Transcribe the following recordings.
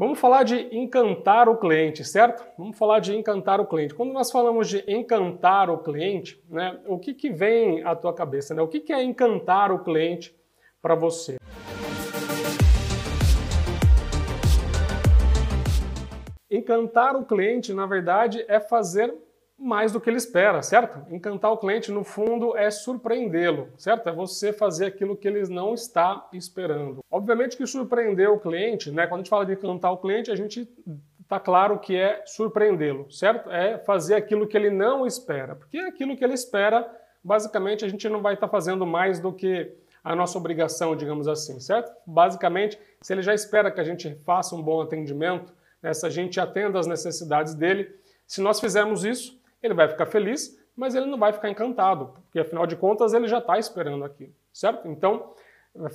Vamos falar de encantar o cliente, certo? Vamos falar de encantar o cliente. Quando nós falamos de encantar o cliente, né, o que, que vem à tua cabeça? Né? O que, que é encantar o cliente para você? Encantar o cliente, na verdade, é fazer mais do que ele espera, certo? Encantar o cliente, no fundo, é surpreendê-lo, certo? É você fazer aquilo que ele não está esperando. Obviamente que surpreender o cliente, né? Quando a gente fala de encantar o cliente, a gente está claro que é surpreendê-lo, certo? É fazer aquilo que ele não espera. Porque aquilo que ele espera, basicamente, a gente não vai estar tá fazendo mais do que a nossa obrigação, digamos assim, certo? Basicamente, se ele já espera que a gente faça um bom atendimento, né, se a gente atenda às necessidades dele, se nós fizermos isso, ele vai ficar feliz, mas ele não vai ficar encantado, porque afinal de contas ele já está esperando aquilo, certo? Então,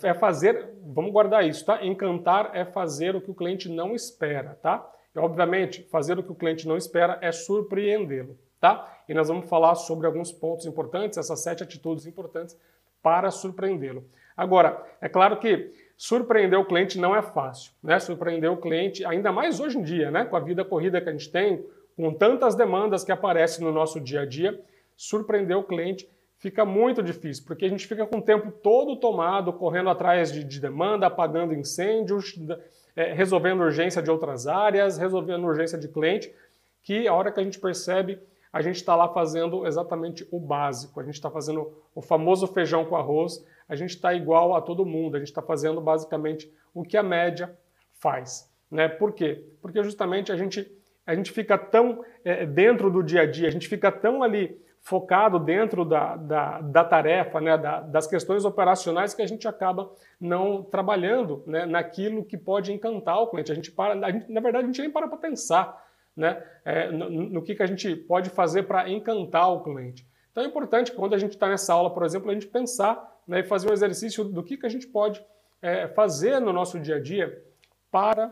é fazer, vamos guardar isso, tá? Encantar é fazer o que o cliente não espera, tá? E, obviamente, fazer o que o cliente não espera é surpreendê-lo, tá? E nós vamos falar sobre alguns pontos importantes, essas sete atitudes importantes para surpreendê-lo. Agora, é claro que surpreender o cliente não é fácil, né? Surpreender o cliente, ainda mais hoje em dia, né? Com a vida corrida que a gente tem, com tantas demandas que aparecem no nosso dia a dia, surpreender o cliente fica muito difícil, porque a gente fica com o tempo todo tomado, correndo atrás de, de demanda, apagando incêndios, é, resolvendo urgência de outras áreas, resolvendo urgência de cliente, que a hora que a gente percebe, a gente está lá fazendo exatamente o básico, a gente está fazendo o famoso feijão com arroz, a gente está igual a todo mundo, a gente está fazendo basicamente o que a média faz. Né? Por quê? Porque justamente a gente a gente fica tão é, dentro do dia a dia, a gente fica tão ali focado dentro da, da, da tarefa, né, da, das questões operacionais que a gente acaba não trabalhando né, naquilo que pode encantar o cliente. A gente para, a gente, na verdade, a gente nem para para pensar né, é, no, no, que, que a gente pode fazer para encantar o cliente. Então é importante quando a gente está nessa aula, por exemplo, a gente pensar né, e fazer um exercício do que, que a gente pode é, fazer no nosso dia a dia para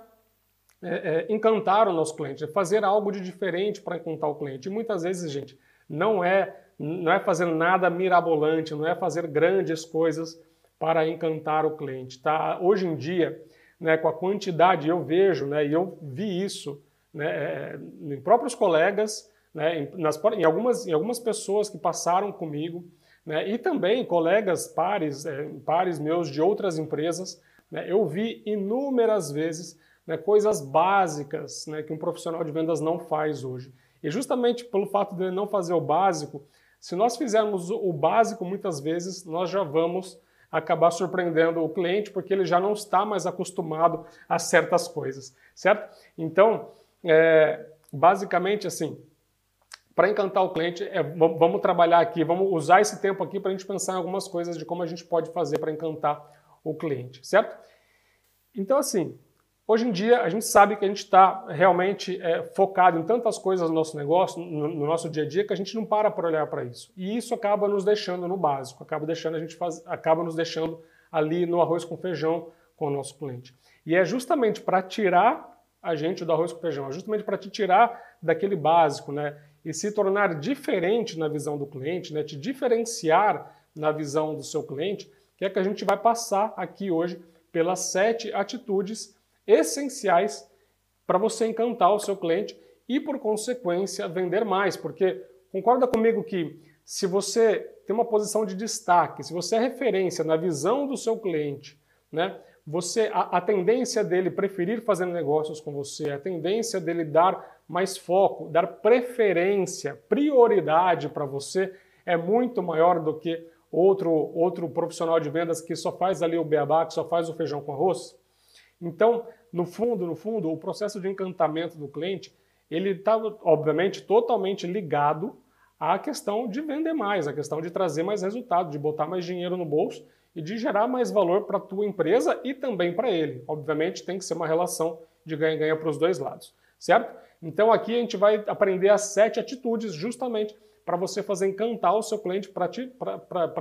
é, é, encantar o nosso cliente, é fazer algo de diferente para encantar o cliente. E muitas vezes, gente, não é, não é fazer nada mirabolante, não é fazer grandes coisas para encantar o cliente. Tá? Hoje em dia, né, com a quantidade, eu vejo, né, e eu vi isso né, é, em próprios colegas, né, em, nas, em, algumas, em algumas pessoas que passaram comigo, né, e também colegas pares, é, pares meus de outras empresas, né, eu vi inúmeras vezes né, coisas básicas né, que um profissional de vendas não faz hoje. E justamente pelo fato de ele não fazer o básico, se nós fizermos o básico, muitas vezes nós já vamos acabar surpreendendo o cliente, porque ele já não está mais acostumado a certas coisas, certo? Então, é, basicamente assim, para encantar o cliente, é, vamos trabalhar aqui, vamos usar esse tempo aqui para a gente pensar em algumas coisas de como a gente pode fazer para encantar o cliente, certo? Então, assim, Hoje em dia, a gente sabe que a gente está realmente é, focado em tantas coisas no nosso negócio, no, no, nosso dia a dia, que a gente não para para olhar para isso. E isso acaba nos deixando no básico, acaba, deixando a gente faz, acaba nos deixando ali no arroz com feijão com o nosso cliente. E é justamente para tirar a gente do arroz com feijão, é justamente para te tirar daquele básico, né? E se tornar diferente na visão do cliente, né? Te diferenciar na visão do seu cliente, que é que a gente vai passar aqui hoje pelas sete atitudes essenciais para você encantar o seu cliente e, por consequência, vender mais. Porque concorda comigo que se você tem uma posição de destaque, se você é referência na visão do seu cliente, né, você a, a tendência dele preferir fazer negócios com você, a tendência dele dar mais foco, dar preferência, prioridade para você é muito maior do que outro outro profissional de vendas que só faz ali o beabá, que só faz o feijão com arroz. Então, no fundo, no fundo, o processo de encantamento do cliente, ele está, obviamente, totalmente ligado à questão de vender mais, à questão de trazer mais resultado, de botar mais dinheiro no bolso e de gerar mais valor para a tua empresa e também para ele. Obviamente, tem que ser uma relação de ganha-ganha para os dois lados, certo? Então, aqui a gente vai aprender as sete atitudes justamente para você fazer encantar o seu cliente, para te,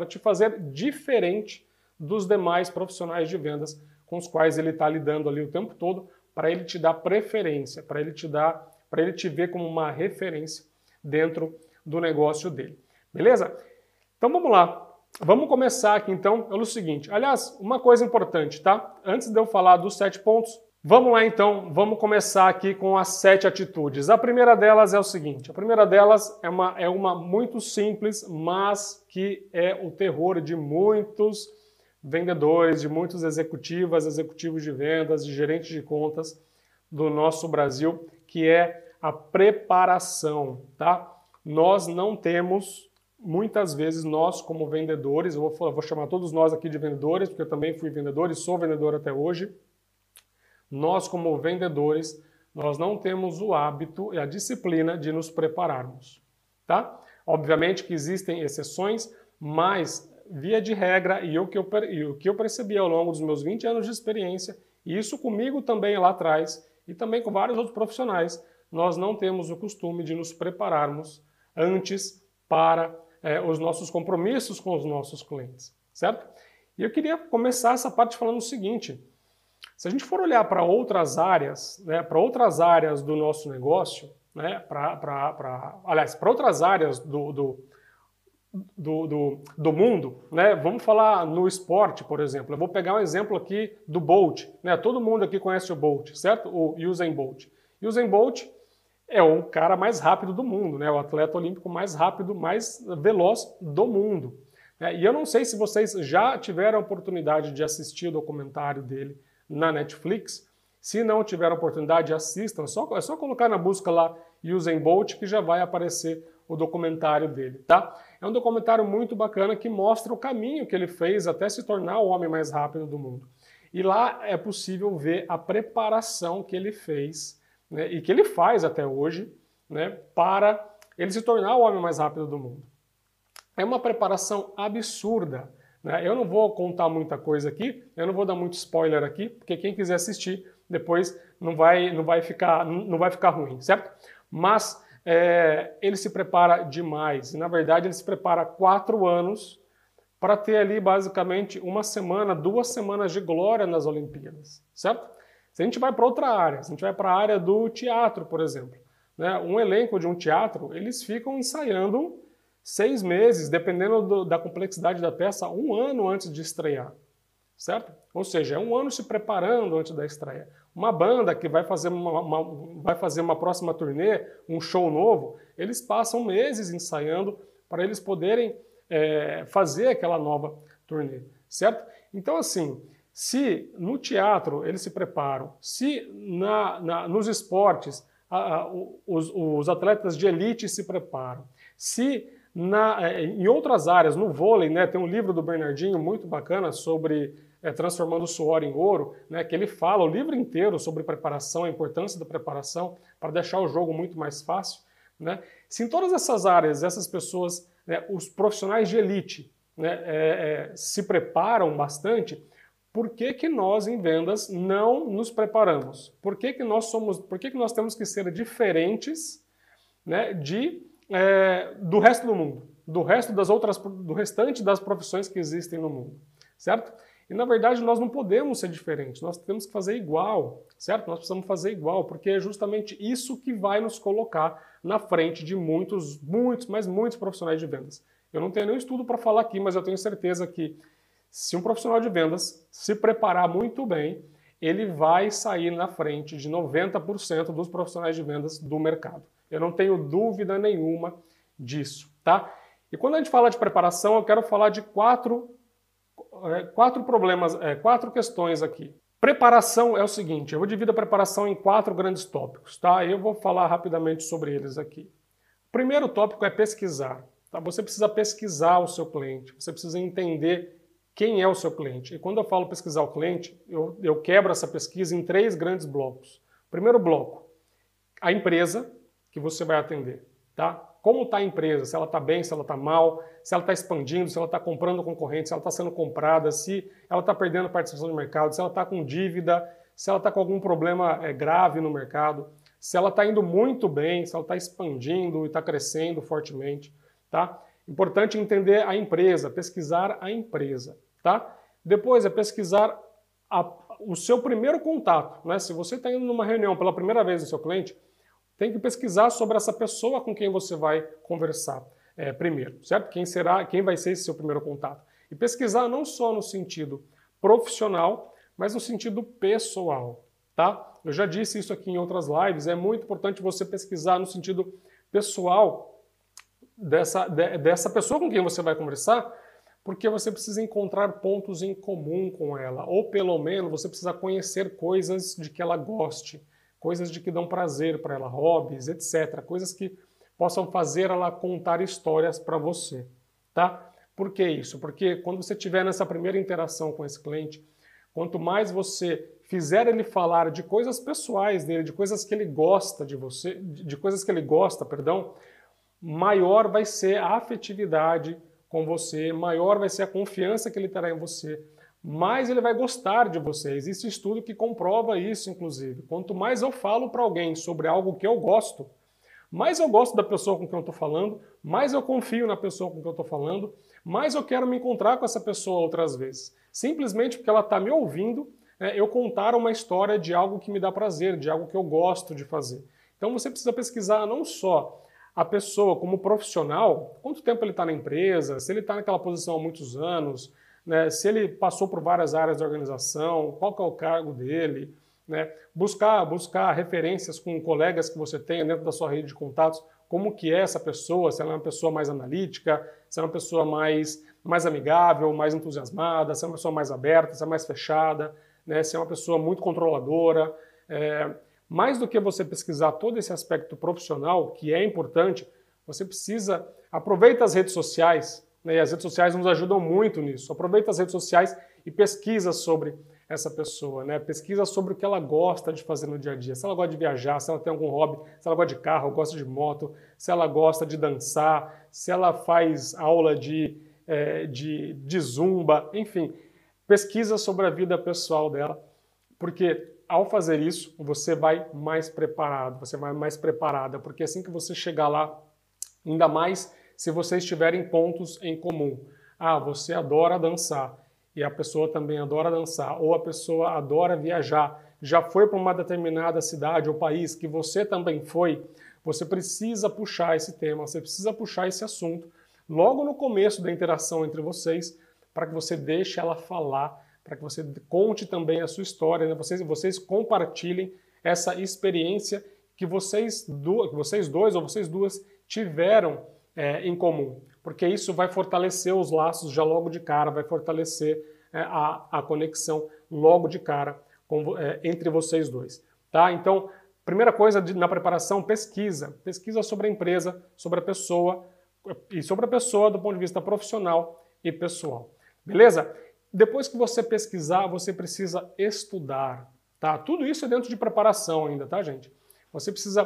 te fazer diferente dos demais profissionais de vendas com os quais ele está lidando ali o tempo todo, para ele te dar preferência, para ele te dar, para ele te ver como uma referência dentro do negócio dele. Beleza? Então vamos lá. Vamos começar aqui então pelo seguinte. Aliás, uma coisa importante, tá? Antes de eu falar dos sete pontos, Vamos lá então, vamos começar aqui com as sete atitudes. A primeira delas é o seguinte: a primeira delas é uma, é uma muito simples, mas que é o terror de muitos vendedores, de muitos executivas, executivos de vendas, de gerentes de contas do nosso Brasil, que é a preparação, tá? Nós não temos muitas vezes nós como vendedores, eu vou, vou chamar todos nós aqui de vendedores, porque eu também fui vendedor e sou vendedor até hoje nós como vendedores, nós não temos o hábito e a disciplina de nos prepararmos, tá? Obviamente que existem exceções, mas via de regra e o que eu, e o que eu percebi ao longo dos meus 20 anos de experiência, e isso comigo também lá atrás e também com vários outros profissionais, nós não temos o costume de nos prepararmos antes para é, os nossos compromissos com os nossos clientes, certo? E eu queria começar essa parte falando o seguinte: se a gente for olhar para outras áreas, né, para outras áreas do nosso negócio, né, pra aliás, para outras áreas do, do, do, do, do mundo, né, vamos falar no esporte, por exemplo. Eu vou pegar um exemplo aqui do Bolt. Né, todo mundo aqui conhece o Bolt, certo? O Usain Bolt. Usain Bolt é o cara mais rápido do mundo, né, o atleta olímpico mais rápido, mais veloz do mundo. É, e eu não sei se vocês já tiveram a oportunidade de assistir o documentário dele na Netflix. Se não tiver a oportunidade, assistam. Só, é só colocar na busca lá Usain Bolt que já vai aparecer o documentário dele, tá? É um documentário muito bacana que mostra o caminho que ele fez até se tornar o homem mais rápido do mundo. E lá é possível ver a preparação que ele fez né, e que ele faz até hoje né, para ele se tornar o homem mais rápido do mundo. É uma preparação absurda. Né? Eu não vou contar muita coisa aqui, eu não vou dar muito spoiler aqui, porque quem quiser assistir depois não vai, não vai, ficar, não vai ficar ruim, certo? Mas é, ele se prepara demais. Na verdade, ele se prepara quatro anos para ter ali basicamente uma semana, duas semanas de glória nas Olimpíadas, certo? Se a gente vai para outra área, se a gente vai para a área do teatro, por exemplo, né, um elenco de um teatro, eles ficam ensaiando seis meses, dependendo do, da complexidade da peça, um ano antes de estrear, certo? Ou seja, é um ano se preparando antes da estreia. Uma banda que vai fazer uma, uma, vai fazer uma próxima turnê, um show novo, eles passam meses ensaiando para eles poderem é, fazer aquela nova turnê, certo? Então, assim, se no teatro eles se preparam, se na, na, nos esportes a, a, os, os atletas de elite se preparam, se na, é, em outras áreas, no vôlei, né, tem um livro do Bernardinho muito bacana sobre é, transformando o suor em ouro, né, que ele fala o livro inteiro sobre preparação, a importância da preparação para deixar o jogo muito mais fácil. Né? Se em todas essas áreas essas pessoas, né, os profissionais de elite, né, é, é, se preparam bastante, por que, que nós em vendas não nos preparamos? Por que, que nós somos, por que, que nós temos que ser diferentes né, de é, do resto do mundo, do resto das outras, do restante das profissões que existem no mundo, certo? E na verdade nós não podemos ser diferentes, nós temos que fazer igual, certo? Nós precisamos fazer igual, porque é justamente isso que vai nos colocar na frente de muitos, muitos, mas muitos profissionais de vendas. Eu não tenho nenhum estudo para falar aqui, mas eu tenho certeza que se um profissional de vendas se preparar muito bem, ele vai sair na frente de 90% dos profissionais de vendas do mercado. Eu não tenho dúvida nenhuma disso, tá? E quando a gente fala de preparação, eu quero falar de quatro, quatro problemas, é, quatro questões aqui. Preparação é o seguinte, eu vou dividir a preparação em quatro grandes tópicos, tá? Eu vou falar rapidamente sobre eles aqui. O primeiro tópico é pesquisar. Tá? Você precisa pesquisar o seu cliente, você precisa entender quem é o seu cliente. E quando eu falo pesquisar o cliente, eu, eu quebro essa pesquisa em três grandes blocos. Primeiro bloco, a empresa, que você vai atender, tá? Como está a empresa, se ela está bem, se ela está mal, se ela está expandindo, se ela está comprando concorrente, se ela está sendo comprada, se ela está perdendo participação de mercado, se ela está com dívida, se ela está com algum problema é, grave no mercado, se ela está indo muito bem, se ela está expandindo e está crescendo fortemente, tá? Importante entender a empresa, pesquisar a empresa, tá? Depois é pesquisar a, o seu primeiro contato, né? Se você está indo numa reunião pela primeira vez do seu cliente, tem que pesquisar sobre essa pessoa com quem você vai conversar é, primeiro, certo? Quem será, quem vai ser esse seu primeiro contato? E pesquisar não só no sentido profissional, mas no sentido pessoal, tá? Eu já disse isso aqui em outras lives, é muito importante você pesquisar no sentido pessoal dessa, de, dessa pessoa com quem você vai conversar, porque você precisa encontrar pontos em comum com ela, ou pelo menos você precisa conhecer coisas de que ela goste, coisas de que dão prazer para ela, hobbies, etc, coisas que possam fazer ela contar histórias para você, tá? Por que isso? Porque quando você tiver nessa primeira interação com esse cliente, quanto mais você fizer ele falar de coisas pessoais dele, de coisas que ele gosta de você, de coisas que ele gosta, perdão, maior vai ser a afetividade com você, maior vai ser a confiança que ele terá em você, mais ele vai gostar de você. Existe estudo que comprova isso, inclusive. Quanto mais eu falo para alguém sobre algo que eu gosto, mais eu gosto da pessoa com quem eu estou falando, mais eu confio na pessoa com quem eu estou falando, mais eu quero me encontrar com essa pessoa outras vezes. Simplesmente porque ela está me ouvindo, né, eu contar uma história de algo que me dá prazer, de algo que eu gosto de fazer. Então você precisa pesquisar não só a pessoa como profissional, quanto tempo ele está na empresa, se ele está naquela posição há muitos anos, né, se ele passou por várias áreas da organização, qual é o cargo dele, né, buscar, buscar referências com colegas que você tenha dentro da sua rede de contatos, como que é essa pessoa, se ela é uma pessoa mais analítica, se é uma pessoa mais, mais amigável, mais entusiasmada, se é uma pessoa mais aberta, se é mais fechada, né, se é uma pessoa muito controladora. É, mais do que você pesquisar todo esse aspecto profissional, que é importante, você precisa aproveita as redes sociais, né, e as redes sociais nos ajudam muito nisso. Aproveita as redes sociais e pesquisa sobre essa pessoa, né? Pesquisa sobre o que ela gosta de fazer no dia a dia. Se ela gosta de viajar, se ela tem algum hobby, se ela gosta de carro, gosta de moto, se ela gosta de dançar, se ela faz aula de, é, de, de zumba, enfim. Pesquisa sobre a vida pessoal dela, porque ao fazer isso, você vai mais preparado, você vai mais preparada, porque assim que você chegar lá, ainda mais se vocês tiverem pontos em comum. Ah, você adora dançar e a pessoa também adora dançar, ou a pessoa adora viajar, já foi para uma determinada cidade ou país que você também foi, você precisa puxar esse tema, você precisa puxar esse assunto logo no começo da interação entre vocês, para que você deixe ela falar para que você conte também a sua história, né? vocês, vocês compartilhem essa experiência que vocês, do, que vocês dois ou vocês duas tiveram é, em comum, porque isso vai fortalecer os laços já logo de cara, vai fortalecer é, a, a conexão logo de cara com, é, entre vocês dois. Tá? Então, primeira coisa de, na preparação, pesquisa. Pesquisa sobre a empresa, sobre a pessoa e sobre a pessoa do ponto de vista profissional e pessoal. Beleza? Depois que você pesquisar, você precisa estudar, tá? Tudo isso é dentro de preparação ainda, tá, gente? Você precisa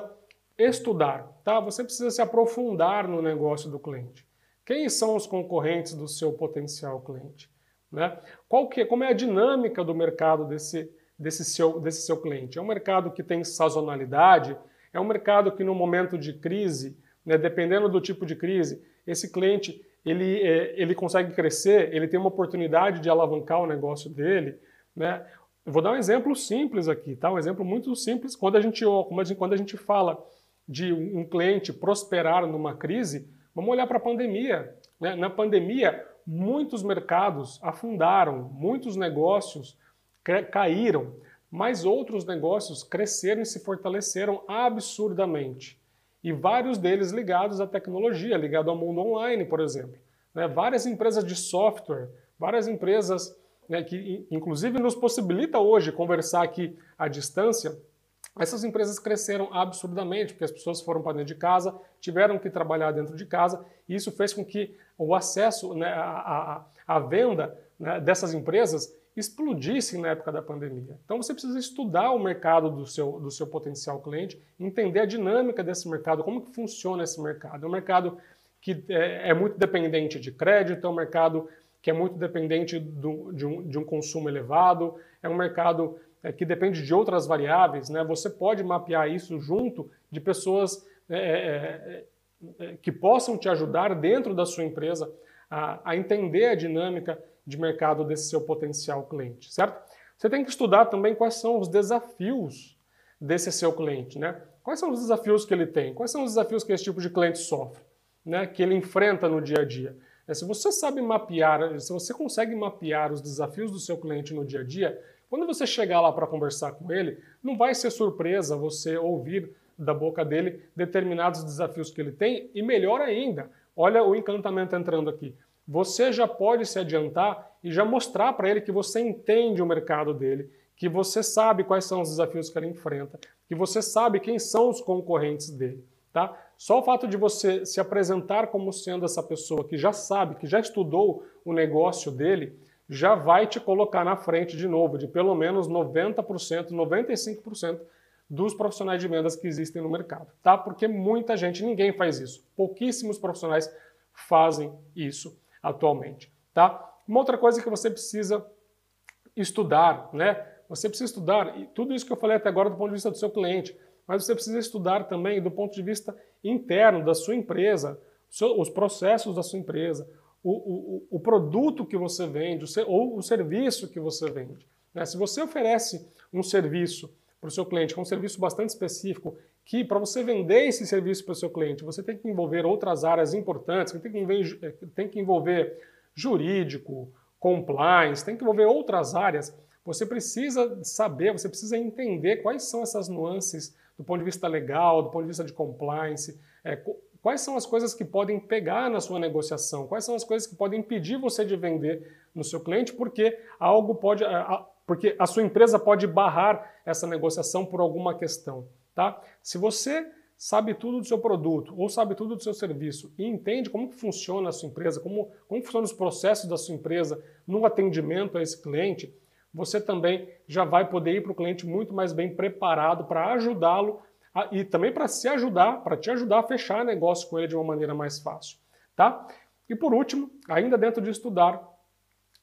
estudar, tá? Você precisa se aprofundar no negócio do cliente. Quem são os concorrentes do seu potencial cliente? Né? Qual que, como é a dinâmica do mercado desse, desse, seu, desse seu cliente? É um mercado que tem sazonalidade? É um mercado que no momento de crise, né, dependendo do tipo de crise, esse cliente ele, é, ele consegue crescer, ele tem uma oportunidade de alavancar o negócio dele, né? Vou dar um exemplo simples aqui, tá? Um exemplo muito simples. Quando a gente, quando a gente fala de um cliente prosperar numa crise, vamos olhar para a pandemia. Né? Na pandemia, muitos mercados afundaram, muitos negócios caíram, mas outros negócios cresceram e se fortaleceram absurdamente e vários deles ligados à tecnologia, ligado ao mundo online, por exemplo. Né? Várias empresas de software, várias empresas né, que inclusive nos possibilita hoje conversar aqui à distância, essas empresas cresceram absurdamente, porque as pessoas foram para dentro de casa, tiveram que trabalhar dentro de casa, e isso fez com que o acesso, né, a, venda né, dessas empresas explodissem na época da pandemia. Então você precisa estudar o mercado do seu, do seu potencial cliente, entender a dinâmica desse mercado, como que funciona esse mercado. É um mercado que é, é muito dependente de crédito, é um mercado que é muito dependente do, de, um, de, um, consumo elevado, é um mercado é, que depende de outras variáveis. Né? Você pode mapear isso junto de pessoas é, é, é, que possam te ajudar dentro da sua empresa a, a entender a dinâmica de mercado desse seu potencial cliente, certo? Você tem que estudar também quais são os desafios desse seu cliente, né? Quais são os desafios que ele tem? Quais são os desafios que esse tipo de cliente sofre, né? Que ele enfrenta no dia a dia? É, se você sabe mapear, se você consegue mapear os desafios do seu cliente no dia a dia, Quando você chegar lá para conversar com ele, não vai ser surpresa você ouvir da boca dele determinados desafios que ele tem e melhor ainda, olha o encantamento entrando aqui. Você já pode se adiantar e já mostrar para ele que você entende o mercado dele, que você sabe quais são os desafios que ele enfrenta, que você sabe quem são os concorrentes dele, tá? Só o fato de você se apresentar como sendo essa pessoa que já sabe, que já estudou o negócio dele, já vai te colocar na frente de novo, de pelo menos 90%, 95% dos profissionais de vendas que existem no mercado, tá? Porque muita gente, ninguém faz isso. Pouquíssimos profissionais fazem isso atualmente, tá? Uma outra coisa que você precisa estudar, né? Você precisa estudar, e tudo isso que eu falei até agora do ponto de vista do seu cliente, mas você precisa estudar também do ponto de vista interno da sua empresa, os processos da sua empresa, o, o, o produto que você vende, ou o serviço que você vende. Né? Se você oferece um serviço para o seu cliente, que é um serviço bastante específico, que para você vender esse serviço para o seu cliente, você tem que envolver outras áreas importantes, tem que envolver, eh, tem que envolver jurídico, compliance, tem que envolver outras áreas. Você precisa saber, você precisa entender quais são essas nuances do ponto de vista legal, do ponto de vista de compliance, é, quais são as coisas que podem pegar na sua negociação, quais são as coisas que podem impedir você de vender no seu cliente, porque algo pode, porque a sua empresa pode barrar essa negociação por alguma questão. Tá? Se você sabe tudo do seu produto ou sabe tudo do seu serviço e entende como funciona a sua empresa, como, como funcionam os processos da sua empresa no atendimento a esse cliente, você também já vai poder ir para o cliente muito mais bem preparado para ajudá-lo e também para se ajudar, para te ajudar a fechar negócio com ele de uma maneira mais fácil. Tá? E por último, ainda dentro de estudar,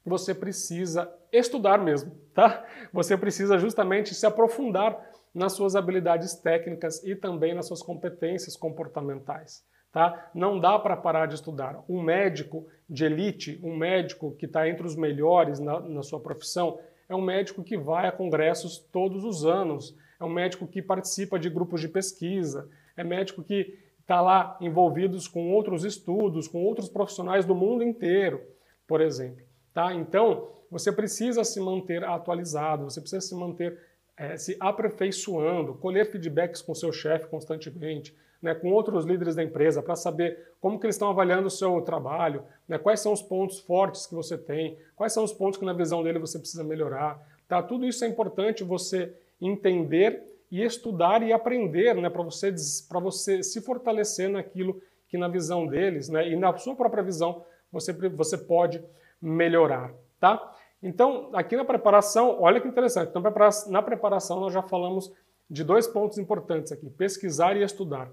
você precisa estudar mesmo, tá? Você precisa justamente se aprofundar nas suas habilidades técnicas e também nas suas competências comportamentais. Tá? Não dá para parar de estudar. Um médico de elite, um médico que está entre os melhores na, na, sua profissão, é um médico que vai a congressos todos os anos, é um médico que participa de grupos de pesquisa, é médico que está lá envolvidos com outros estudos, com outros profissionais do mundo inteiro, por exemplo. Tá? Então, você precisa se manter atualizado, você precisa se manter é, se aperfeiçoando, colher feedbacks com seu chefe constantemente, né, com outros líderes da empresa, para saber como que eles estão avaliando o seu trabalho, né, quais são os pontos fortes que você tem, quais são os pontos que na visão dele você precisa melhorar. Tá? Tudo isso é importante você entender e estudar e aprender né, para você, você se fortalecer naquilo que na visão deles né, e na sua própria visão você, você pode melhorar. Tá? Então, aqui na preparação, olha que interessante. Então, na preparação, nós já falamos de dois pontos importantes aqui: pesquisar e estudar.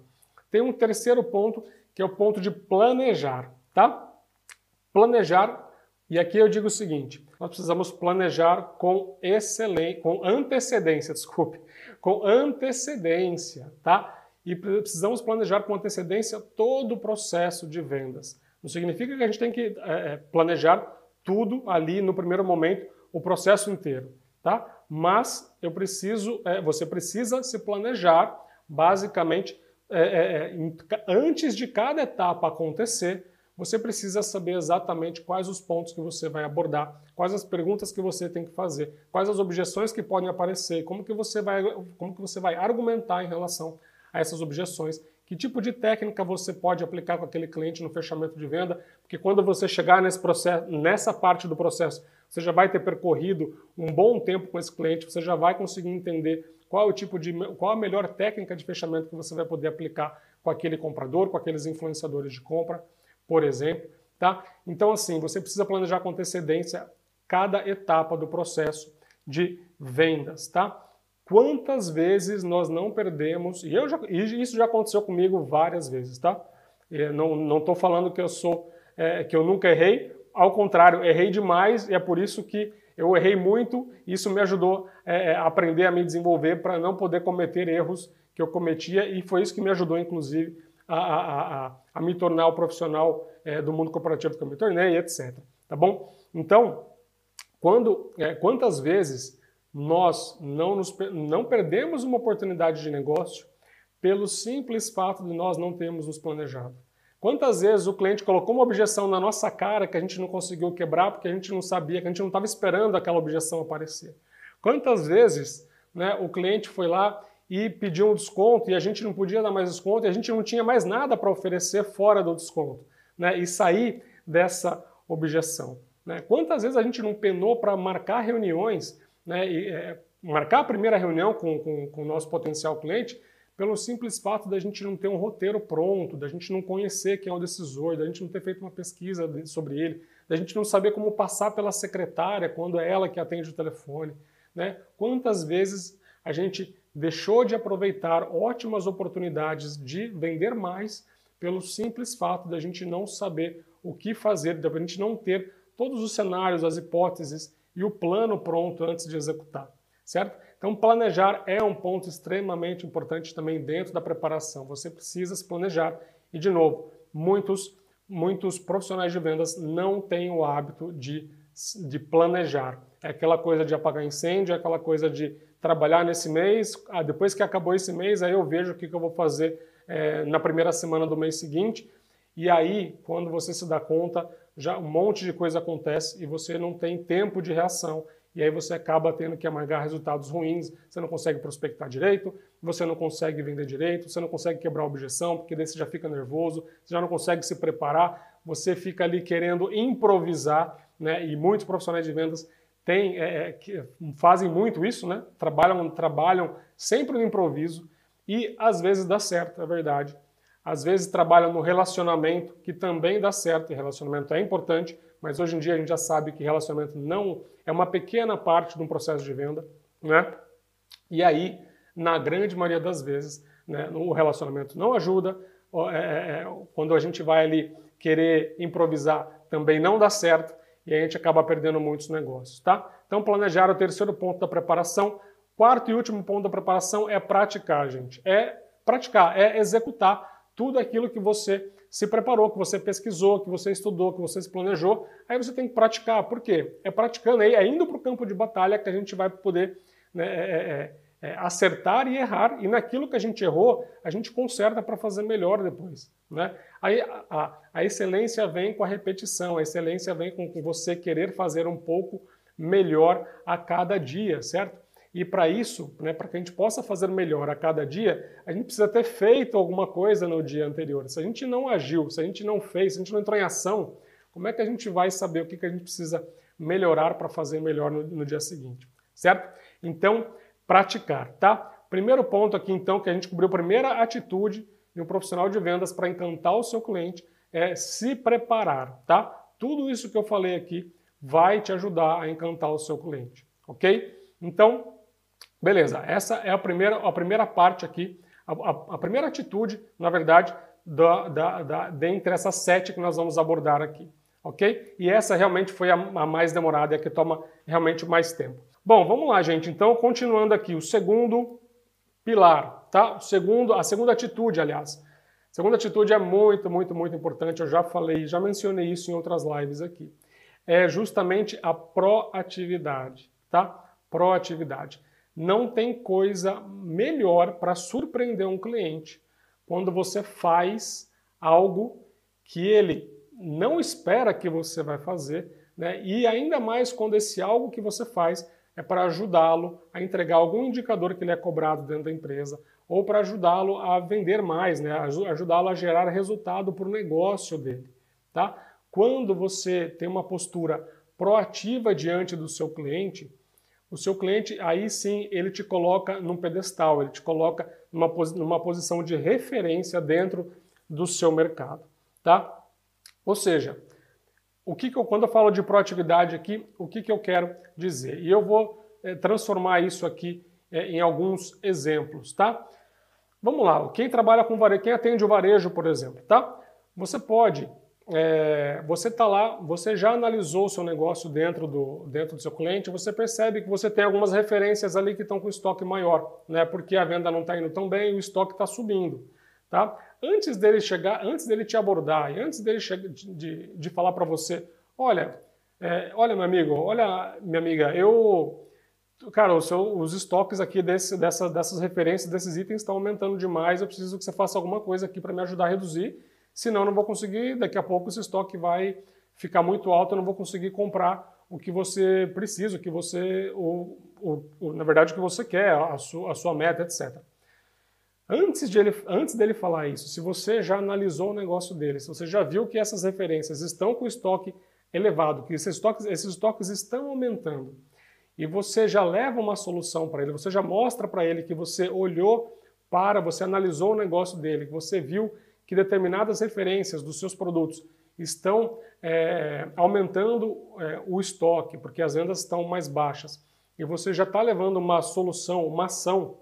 Tem um terceiro ponto, que é o ponto de planejar, tá? Planejar, e aqui eu digo o seguinte: nós precisamos planejar com excelência, com antecedência, desculpe, com antecedência, tá? E precisamos planejar com antecedência todo o processo de vendas. Não significa que a gente tem que é, planejar tudo ali no primeiro momento, o processo inteiro, tá? Mas eu preciso, é, você precisa se planejar, basicamente, é, é, é antes de cada etapa acontecer, você precisa saber exatamente quais os pontos que você vai abordar, quais as perguntas que você tem que fazer, quais as objeções que podem aparecer, como que você vai, como que você vai argumentar em relação a essas objeções que tipo de técnica você pode aplicar com aquele cliente no fechamento de venda? Porque quando você chegar nesse processo, nessa parte do processo, você já vai ter percorrido um bom tempo com esse cliente, você já vai conseguir entender qual o tipo de qual a melhor técnica de fechamento que você vai poder aplicar com aquele comprador, com aqueles influenciadores de compra, por exemplo, tá? Então assim, você precisa planejar com antecedência cada etapa do processo de vendas, tá? Quantas vezes nós não perdemos, e, eu já, isso já aconteceu comigo várias vezes, tá? Eu não estou falando que eu sou, é, que eu nunca errei, ao contrário, errei demais e é por isso que eu errei muito isso me ajudou é, é a aprender a me desenvolver para não poder cometer erros que eu cometia e foi isso que me ajudou, inclusive, a, a, a, a me tornar o profissional é, do mundo corporativo que eu me tornei, etc. Tá bom? Então, quando, é, quantas vezes nós não, nos, não perdemos uma oportunidade de negócio pelo simples fato de nós não termos nos planejado. Quantas vezes o cliente colocou uma objeção na nossa cara que a gente não conseguiu quebrar porque a gente não sabia, que a gente não estava esperando aquela objeção aparecer? Quantas vezes né, o cliente foi lá e pediu um desconto e a gente não podia dar mais desconto e a gente não tinha mais nada para oferecer fora do desconto né, e sair dessa objeção. Né? Quantas vezes a gente não penou para marcar reuniões, né, e, é, marcar a primeira reunião com, com, com o nosso potencial cliente pelo simples fato da gente não ter um roteiro pronto, da gente não conhecer quem é o decisor, da gente não ter feito uma pesquisa sobre ele, da gente não saber como passar pela secretária quando é ela que atende o telefone. Né? Quantas vezes a gente deixou de aproveitar ótimas oportunidades de vender mais pelo simples fato da gente não saber o que fazer, da gente não ter todos os cenários, as hipóteses e o plano pronto antes de executar, certo? Então, planejar é um ponto extremamente importante também dentro da preparação. Você precisa se planejar. E, de novo, muitos, muitos profissionais de vendas não têm o hábito de, de planejar. É aquela coisa de apagar incêndio, é aquela coisa de trabalhar nesse mês, ah, depois que acabou esse mês, aí eu vejo o que, que eu vou fazer é, na primeira semana do mês seguinte. E aí, quando você se dá conta, já um monte de coisa acontece e você não tem tempo de reação e aí você acaba tendo que amargar resultados ruins, você não consegue prospectar direito, você não consegue vender direito, você não consegue quebrar objeção, porque daí você já fica nervoso, você já não consegue se preparar, você fica ali querendo improvisar, né? E muitos profissionais de vendas têm, é, é que fazem muito isso, né? Trabalham, trabalham sempre no improviso e às vezes dá certo, é verdade. Às vezes trabalham no relacionamento, que também dá certo, e relacionamento é importante, mas hoje em dia a gente já sabe que relacionamento não é uma pequena parte de um processo de venda, né? E aí, na grande maioria das vezes, né, o relacionamento não ajuda. É, é, é, quando a gente vai ali querer improvisar, também não dá certo e a gente acaba perdendo muitos negócios, tá? Então, planejar é o terceiro ponto da preparação. Quarto e último ponto da preparação é praticar, gente. É praticar, é executar tudo aquilo que você se preparou, que você pesquisou, que você estudou, que você se planejou, aí você tem que praticar. Por quê? É praticando aí, é indo para o campo de batalha que a gente vai poder né, é, é, é, acertar e errar. E naquilo que a gente errou, a gente conserta para fazer melhor depois. Né? Aí a, a, a, excelência vem com a repetição, a excelência vem com, com você querer fazer um pouco melhor a cada dia, certo? E para isso, né, para que a gente possa fazer melhor a cada dia, a gente precisa ter feito alguma coisa no dia anterior. Se a gente não agiu, se a gente não fez, se a gente não entrou em ação, como é que a gente vai saber o que, que a gente precisa melhorar para fazer melhor no, no dia seguinte? Certo? Então, praticar, tá? Primeiro ponto aqui, então, que a gente cobriu, a primeira atitude de um profissional de vendas para encantar o seu cliente é se preparar, tá? Tudo isso que eu falei aqui vai te ajudar a encantar o seu cliente, ok? Então, Beleza, essa é a primeira, a primeira parte aqui, a, a, a primeira atitude, na verdade, da, da, da, dentre essas sete que nós vamos abordar aqui, ok? E essa realmente foi a, a mais demorada e a que toma realmente mais tempo. Bom, vamos lá, gente. Então, continuando aqui, o segundo pilar, tá? O segundo, a segunda atitude, aliás. A segunda atitude é muito, muito, muito importante. Eu já falei, já mencionei isso em outras lives aqui. É justamente a proatividade, tá? Proatividade. Não tem coisa melhor para surpreender um cliente quando você faz algo que ele não espera que você vai fazer, né? E ainda mais quando esse algo que você faz é para ajudá-lo a entregar algum indicador que ele é cobrado dentro da empresa ou para ajudá-lo a vender mais, né? Ajudá-lo a gerar resultado para o negócio dele, tá? Quando você tem uma postura proativa diante do seu cliente, o seu cliente, aí sim, ele te coloca num pedestal, ele te coloca numa, numa posição de referência dentro do seu mercado, tá? Ou seja, o que, que eu, quando eu falo de proatividade aqui, o que, que eu quero dizer? E eu vou é, transformar isso aqui é, em alguns exemplos, tá? Vamos lá, quem trabalha com varejo, quem atende o varejo, por exemplo, tá? Você pode é, você está lá, você já analisou o seu negócio dentro do, dentro do seu cliente, você percebe que você tem algumas referências ali que estão com estoque maior, né? Porque a venda não está indo tão bem e o estoque está subindo. Tá? Antes dele chegar, antes dele te abordar e antes dele de, de falar para você, olha, é, olha meu amigo, olha minha amiga, eu cara, seu, os estoques aqui desse, dessa, dessas referências, desses itens estão aumentando demais, eu preciso que você faça alguma coisa aqui para me ajudar a reduzir senão eu não vou conseguir, daqui a pouco esse estoque vai ficar muito alto, eu não vou conseguir comprar o que você precisa, o que você, na verdade, o que você quer, a sua, a sua meta, etc. Antes, de ele, antes dele falar isso, se você já analisou o negócio dele, se você já viu que essas referências estão com estoque elevado, que esses estoques, esses estoques estão aumentando, e você já leva uma solução para ele, você já mostra para ele que você olhou para, você analisou o negócio dele, que você viu que determinadas referências dos seus produtos estão é, aumentando é, o estoque, porque as vendas estão mais baixas, e você já está levando uma solução, uma ação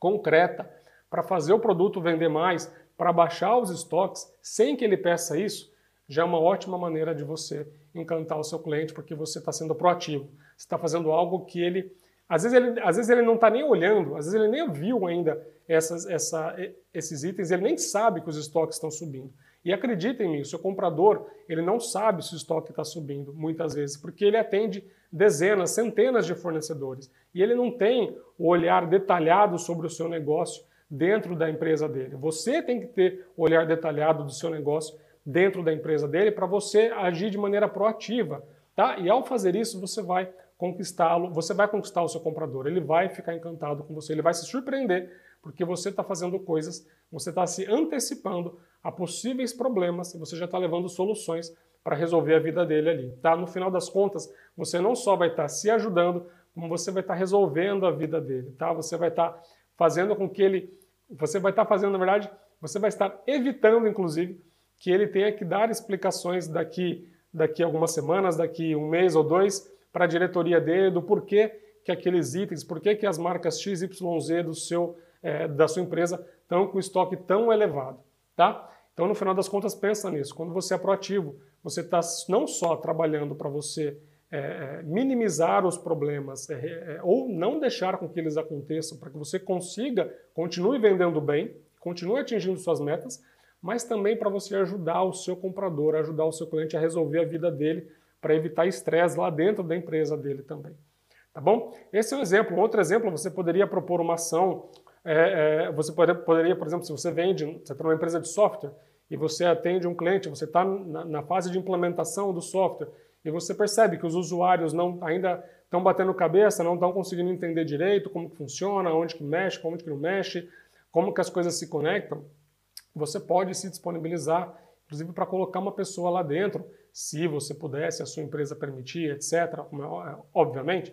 concreta para fazer o produto vender mais, para baixar os estoques, sem que ele peça isso, já é uma ótima maneira de você encantar o seu cliente, porque você está sendo proativo. Você está fazendo algo que ele. Às vezes ele, às vezes ele não está nem olhando, às vezes ele nem viu ainda essas, essa, esses itens, ele nem sabe que os estoques estão subindo. E acreditem em mim, o seu comprador, ele não sabe se o estoque está subindo, muitas vezes, porque ele atende dezenas, centenas de fornecedores. E ele não tem o olhar detalhado sobre o seu negócio dentro da empresa dele. Você tem que ter o olhar detalhado do seu negócio dentro da empresa dele para você agir de maneira proativa, tá? E ao fazer isso, você vai conquistá-lo, você vai conquistar o seu comprador, ele vai ficar encantado com você, ele vai se surpreender porque você está fazendo coisas, você está se antecipando a possíveis problemas e você já está levando soluções para resolver a vida dele ali, tá? No final das contas, você não só vai estar tá se ajudando, como você vai estar tá resolvendo a vida dele, tá? Você vai estar tá fazendo com que ele você vai estar fazendo, na verdade, você vai estar evitando, inclusive, que ele tenha que dar explicações daqui, daqui algumas semanas, daqui um mês ou dois, para a diretoria dele do porquê que aqueles itens, porquê que as marcas XYZ do seu, é, da sua empresa estão com estoque tão elevado. Tá? Então, no final das contas, pensa nisso. Quando você é proativo, você está não só trabalhando para você é, é, minimizar os problemas é, é, ou não deixar com que eles aconteçam, para que você consiga, continue vendendo bem, continue atingindo suas metas, mas também para você ajudar o seu comprador, ajudar o seu cliente a resolver a vida dele, para evitar estresse lá dentro da empresa dele também. Tá bom? Esse é um exemplo. Outro exemplo, você poderia propor uma ação. É, é, você poderia, poderia, por exemplo, se você vende, você está numa empresa de software e você atende um cliente, você está na, na fase de implementação do software e você percebe que os usuários não ainda estão batendo cabeça, não estão conseguindo entender direito como que funciona, onde que mexe, como que não mexe, como que as coisas se conectam. Você pode se disponibilizar, inclusive para colocar uma pessoa lá dentro, se você pudesse, a sua empresa permitir, etc. É, obviamente,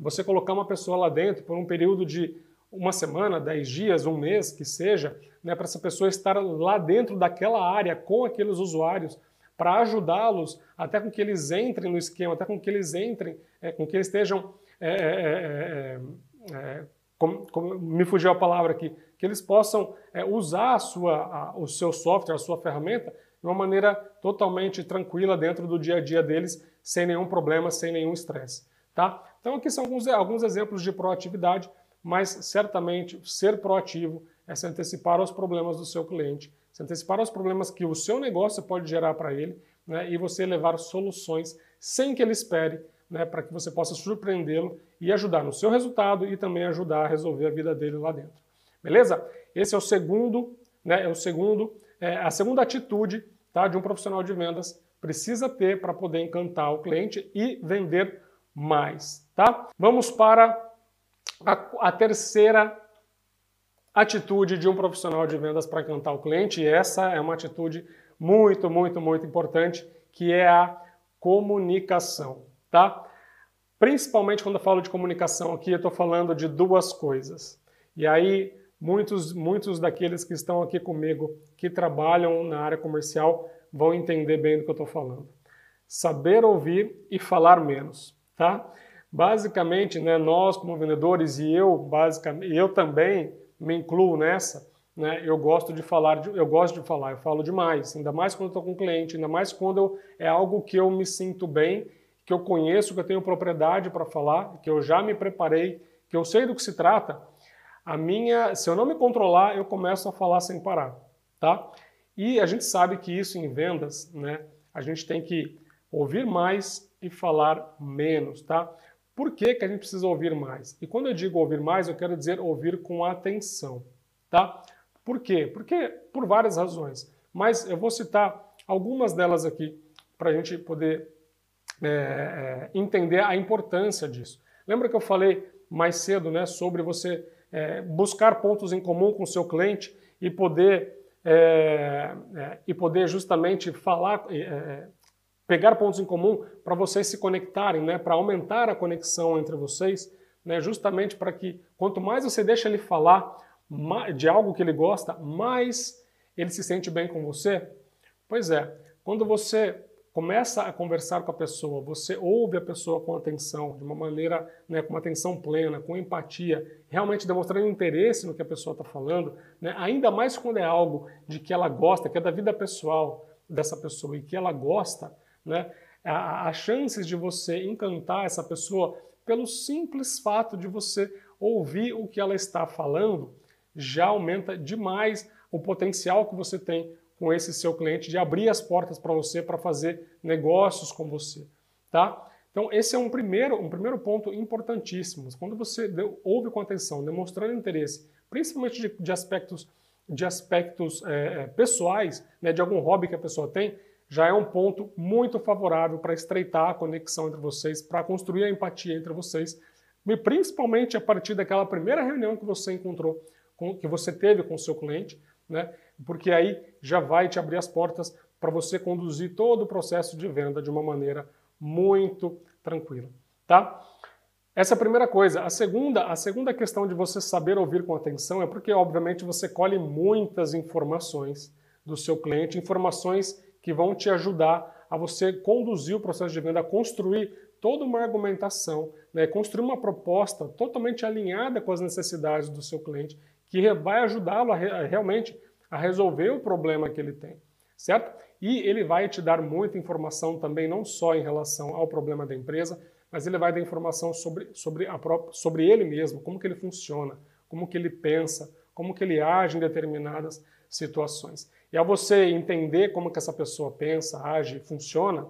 você colocar uma pessoa lá dentro por um período de uma semana, dez dias, um mês, que seja, né, para essa pessoa estar lá dentro daquela área com aqueles usuários para ajudá-los até com que eles entrem no esquema, até com que eles entrem, é, com que eles estejam, é, é, é, é, é como, como, me fugiu a palavra aqui, que eles possam usar a sua, a, o seu software, a sua ferramenta, de uma maneira totalmente tranquila dentro do dia a dia deles, sem nenhum problema, sem nenhum estresse. Tá? Então aqui são alguns, alguns exemplos de proatividade, mas certamente ser proativo é se antecipar aos problemas do seu cliente se antecipar aos problemas que o seu negócio pode gerar para ele né, e você levar soluções sem que ele espere, né, para que você possa surpreendê-lo e ajudar no seu resultado e também ajudar a resolver a vida dele lá dentro. Beleza? Esse é o segundo, né, é o segundo, é, a segunda atitude tá, de um profissional de vendas precisa ter para poder encantar o cliente e vender mais. Tá? Vamos para a, a terceira atitude de um profissional de vendas para encantar o cliente, e essa é uma atitude muito, muito, muito importante, que é a comunicação, tá? Principalmente quando eu falo de comunicação aqui, eu estou falando de duas coisas. E aí, muitos, muitos daqueles que estão aqui comigo, que trabalham na área comercial, vão entender bem do que eu estou falando. Saber ouvir e falar menos, tá? Basicamente, né, nós como vendedores e eu, basicamente, eu também, me incluo nessa, né, eu gosto de falar, de, eu gosto de falar, eu falo demais, ainda mais quando estou com um cliente, ainda mais quando eu, é algo que eu me sinto bem, que eu conheço, que eu tenho propriedade para falar, que eu já me preparei, que eu sei do que se trata, a minha, se eu não me controlar, eu começo a falar sem parar, tá? E a gente sabe que isso em vendas, né, a gente tem que ouvir mais e falar menos, tá? Por que, que a gente precisa ouvir mais? E quando eu digo ouvir mais, eu quero dizer ouvir com atenção, tá? Por quê? Porque por várias razões. Mas eu vou citar algumas delas aqui para a gente poder é, é, entender a importância disso. Lembra que eu falei mais cedo né, sobre você é, buscar pontos em comum com o seu cliente e poder, é, é, e poder justamente falar, é, pegar pontos em comum para vocês se conectarem, né, para aumentar a conexão entre vocês, né, justamente para que quanto mais você deixa ele falar de algo que ele gosta, mais ele se sente bem com você. Pois é, quando você começa a conversar com a pessoa, você ouve a pessoa com atenção, de uma maneira, né, com uma atenção plena, com empatia, realmente demonstrando interesse no que a pessoa está falando, né, ainda mais quando é algo de que ela gosta, que é da vida pessoal dessa pessoa e que ela gosta, né, as chances de você encantar essa pessoa pelo simples fato de você ouvir o que ela está falando já aumenta demais o potencial que você tem com esse seu cliente, de abrir as portas para você para fazer negócios com você, tá? Então esse é um primeiro, um primeiro ponto importantíssimo. Quando você ouve com atenção, demonstrando interesse, principalmente de, de aspectos, de aspectos é, é, pessoais, né, de algum hobby que a pessoa tem, já é um ponto muito favorável para estreitar a conexão entre vocês, para construir a empatia entre vocês, e principalmente a partir daquela primeira reunião que você encontrou, que você teve com o seu cliente, né? porque aí já vai te abrir as portas para você conduzir todo o processo de venda de uma maneira muito tranquila, tá? Essa é a primeira coisa. A segunda, a segunda questão de você saber ouvir com atenção é porque, obviamente, você colhe muitas informações do seu cliente, informações que vão te ajudar a você conduzir o processo de venda, a construir toda uma argumentação, né? construir uma proposta totalmente alinhada com as necessidades do seu cliente, que vai ajudá-lo realmente a resolver o problema que ele tem, certo? E ele vai te dar muita informação também, não só em relação ao problema da empresa, mas ele vai dar informação sobre, sobre, a própria, sobre ele mesmo, como que ele funciona, como que ele pensa, como que ele age em determinadas situações. E ao você entender como que essa pessoa pensa, age, funciona,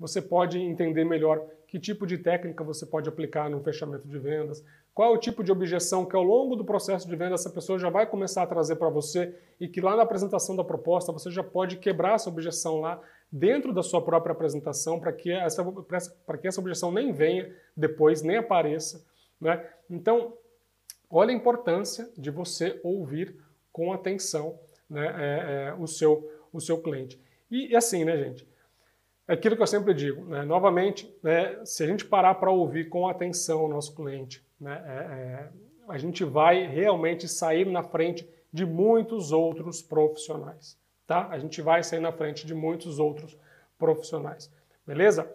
você pode entender melhor que tipo de técnica você pode aplicar no fechamento de vendas, qual é o tipo de objeção que ao longo do processo de venda essa pessoa já vai começar a trazer para você e que lá na apresentação da proposta você já pode quebrar essa objeção lá dentro da sua própria apresentação para que essa, para que essa objeção nem venha depois, nem apareça. Né? Então, olha a importância de você ouvir com atenção né, é, é, o, seu, o seu cliente. E assim, né, gente? É aquilo que eu sempre digo, né? novamente, né, se a gente parar para ouvir com atenção o nosso cliente, né, é, é, a gente vai realmente sair na frente de muitos outros profissionais. Tá? A gente vai sair na frente de muitos outros profissionais. Beleza?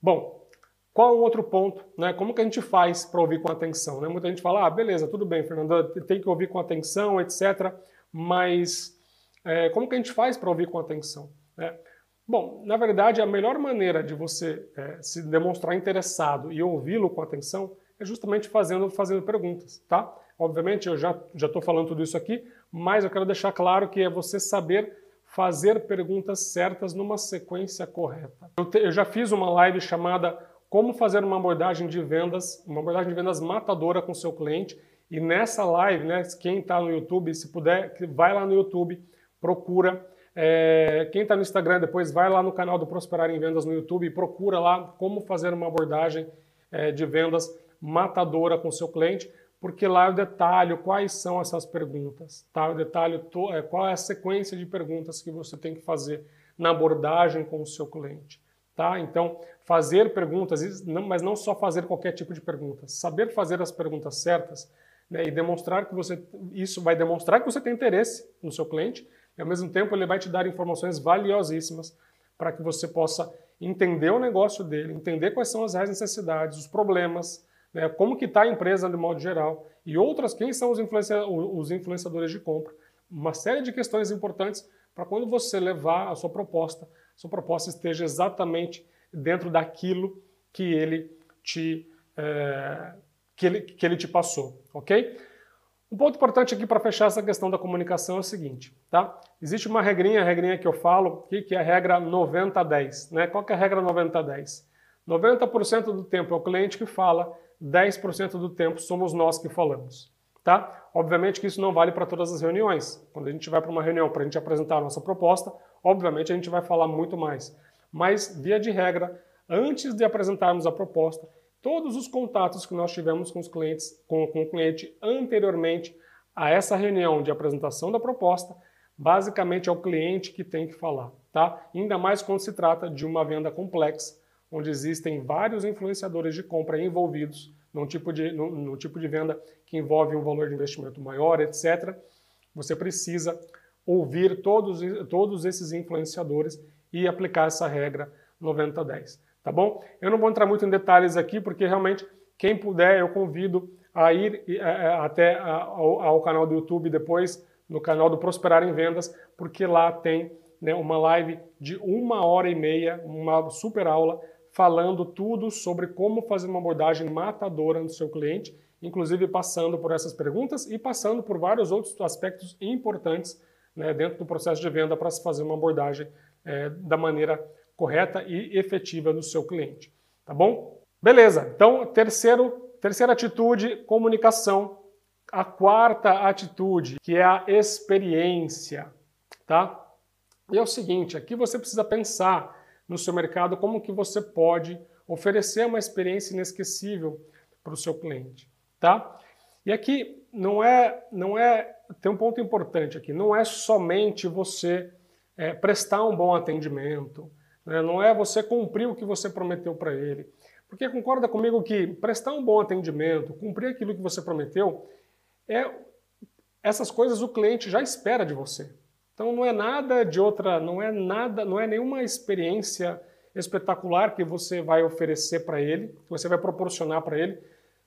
Bom, qual o outro ponto? Né? Como que a gente faz para ouvir com atenção? Né? Muita gente fala, ah, beleza, tudo bem, Fernando, tem que ouvir com atenção, etc. Mas é, como que a gente faz para ouvir com atenção? Né? Bom, na verdade, a melhor maneira de você é, se demonstrar interessado e ouvi-lo com atenção é justamente fazendo, fazendo perguntas, tá? Obviamente eu já estou falando tudo isso aqui, mas eu quero deixar claro que é você saber fazer perguntas certas numa sequência correta. Eu, te, eu já fiz uma live chamada Como fazer uma abordagem de vendas, uma abordagem de vendas matadora com seu cliente. E nessa live, né, quem está no YouTube, se puder, vai lá no YouTube, procura. É, quem está no Instagram depois vai lá no canal do Prosperar em Vendas no YouTube e procura lá como fazer uma abordagem é, de vendas matadora com seu cliente, porque lá eu detalho quais são essas perguntas, tá? Eu detalho é, qual é a sequência de perguntas que você tem que fazer na abordagem com o seu cliente, tá? Então, fazer perguntas, mas não só fazer qualquer tipo de pergunta, saber fazer as perguntas certas né, e demonstrar que você, isso vai demonstrar que você tem interesse no seu cliente e ao mesmo tempo ele vai te dar informações valiosíssimas para que você possa entender o negócio dele, entender quais são as reais necessidades, os problemas, né, como que está a empresa de modo geral e outras, quem são os, influencia, os influenciadores de compra. Uma série de questões importantes para quando você levar a sua proposta, sua proposta esteja exatamente dentro daquilo que ele te, é, que ele, que ele te passou, ok? Um ponto importante aqui para fechar essa questão da comunicação é o seguinte, tá? Existe uma regrinha, a regrinha que eu falo, que é a regra 90-10. Né? Qual que é a regra 90-10? 90% do tempo é o cliente que fala, 10% do tempo somos nós que falamos. Tá? Obviamente que isso não vale para todas as reuniões. Quando a gente vai para uma reunião para a gente apresentar a nossa proposta, obviamente a gente vai falar muito mais. Mas, via de regra, antes de apresentarmos a proposta, todos os contatos que nós tivemos com os clientes, com, com o cliente anteriormente a essa reunião de apresentação da proposta, basicamente é o cliente que tem que falar, tá? Ainda mais quando se trata de uma venda complexa, onde existem vários influenciadores de compra envolvidos num tipo de, num, num tipo de venda que envolve um valor de investimento maior, etc. Você precisa ouvir todos, todos esses influenciadores e aplicar essa regra 90-10, tá bom? Eu não vou entrar muito em detalhes aqui, porque realmente, quem puder, eu convido a ir é, é, até ao, canal do YouTube depois, no canal do Prosperar em Vendas, porque lá tem né, uma live de uma hora e meia, uma super aula, falando tudo sobre como fazer uma abordagem matadora no seu cliente, inclusive passando por essas perguntas e passando por vários outros aspectos importantes né, dentro do processo de venda para se fazer uma abordagem é, da maneira correta e efetiva do seu cliente. Tá bom? Beleza, então, terceiro, terceira atitude, comunicação. A quarta atitude, que é a experiência. Tá? E é o seguinte, aqui você precisa pensar no seu mercado como que você pode oferecer uma experiência inesquecível para o seu cliente, tá? E aqui não é, não é, tem um ponto importante aqui, não é somente você é, prestar um bom atendimento, né? não é você cumprir o que você prometeu para ele, porque concorda comigo que prestar um bom atendimento, cumprir aquilo que você prometeu, é essas coisas o cliente já espera de você. Então não é nada de outra, não é nada, não é nenhuma experiência espetacular que você vai oferecer para ele, que você vai proporcionar para ele,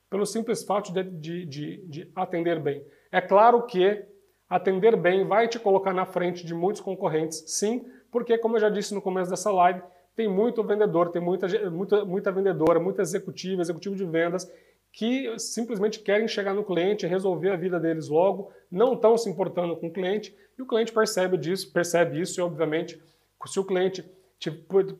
pelo simples fato de, de, de, de, atender bem. É claro que atender bem vai te colocar na frente de muitos concorrentes, sim, porque, como eu já disse no começo dessa live, tem muito vendedor, tem muita, muita, muita vendedora, muita executiva, executivo de vendas que simplesmente querem chegar no cliente, resolver a vida deles logo, não estão se importando com o cliente e o cliente percebe disso, percebe isso e obviamente se o cliente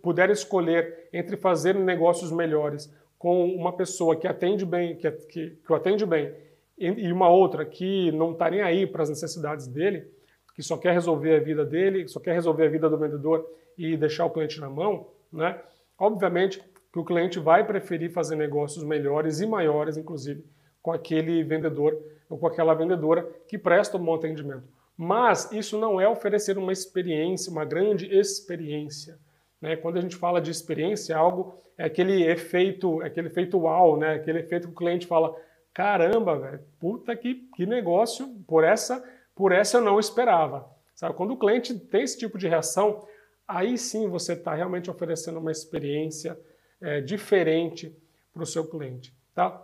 puder escolher entre fazer negócios melhores com uma pessoa que atende bem, que, que, que o atende bem e uma outra que não está nem aí para as necessidades dele, que só quer resolver a vida dele, só quer resolver a vida do vendedor e deixar o cliente na mão, né? Obviamente que o cliente vai preferir fazer negócios melhores e maiores, inclusive, com aquele vendedor ou com aquela vendedora que presta um bom atendimento. Mas isso não é oferecer uma experiência, uma grande experiência. Né? Quando a gente fala de experiência, algo é aquele efeito, é aquele efeito uau, né? aquele efeito que o cliente fala, caramba, velho, puta que, que negócio, por essa, por essa eu não esperava. Sabe? Quando o cliente tem esse tipo de reação, aí sim você está realmente oferecendo uma experiência é, diferente para o seu cliente. Tá?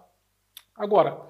Agora,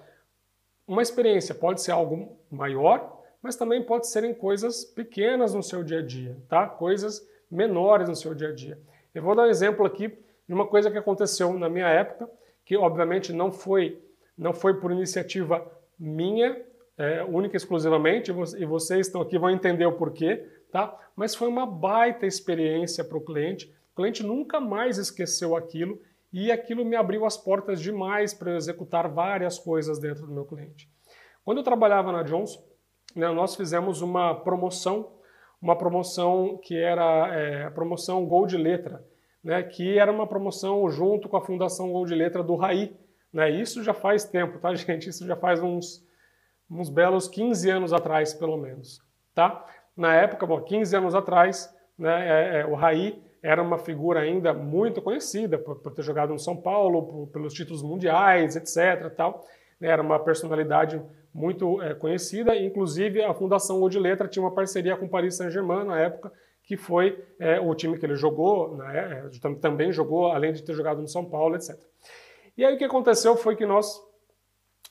uma experiência pode ser algo maior, mas também pode ser em coisas pequenas no seu dia a dia, tá? coisas menores no seu dia a dia. Eu vou dar um exemplo aqui de uma coisa que aconteceu na minha época, que obviamente não foi, não foi por iniciativa minha, é, única e exclusivamente, e vocês estão aqui vão entender o porquê, tá? mas foi uma baita experiência para o cliente, o cliente nunca mais esqueceu aquilo e aquilo me abriu as portas demais para executar várias coisas dentro do meu cliente. Quando eu trabalhava na Johnson, né, nós fizemos uma promoção, uma promoção que era é, a promoção Gold Letra, né, que era uma promoção junto com a Fundação Gold Letra do Raí. Né, isso já faz tempo, tá, gente? Isso já faz uns, uns belos 15 anos atrás, pelo menos. Tá? Na época, bom, 15 anos atrás, né, é, é, o Raí era uma figura ainda muito conhecida por, por ter jogado no São Paulo, por, pelos títulos mundiais, etc. Tal. Era uma personalidade muito é, conhecida, inclusive a Fundação Gold Letra tinha uma parceria com o Paris Saint-Germain na época, que foi é, o time que ele jogou, né, é, também jogou, além de ter jogado no São Paulo, etc. E aí o que aconteceu foi que nós,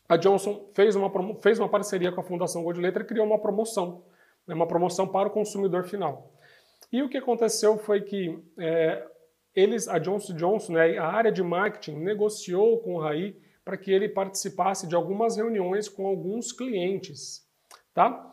a Johnson fez uma, fez uma parceria com a Fundação Gold Letra e criou uma promoção, né, uma promoção para o consumidor final. E o que aconteceu foi que é, eles, a Johnson Johnson, né, a área de marketing, negociou com o Raí para que ele participasse de algumas reuniões com alguns clientes, tá?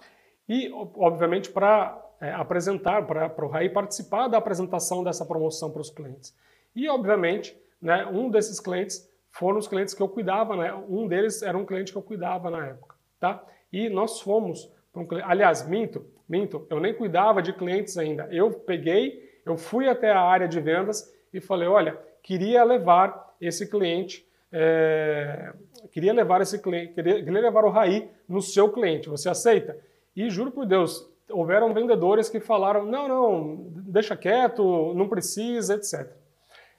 E, obviamente, para é, apresentar, para o Raí participar da apresentação dessa promoção para os clientes. E, obviamente, né, um desses clientes foram os clientes que eu cuidava, né? Um deles era um cliente que eu cuidava na época, tá? E nós fomos para um cliente, aliás, minto, Minto, eu nem cuidava de clientes ainda. Eu peguei, eu fui até a área de vendas e falei: olha, queria levar esse cliente, é, queria levar esse cliente, queria, queria levar o RAI no seu cliente. Você aceita? E juro por Deus, houveram vendedores que falaram: não, não, deixa quieto, não precisa, etc.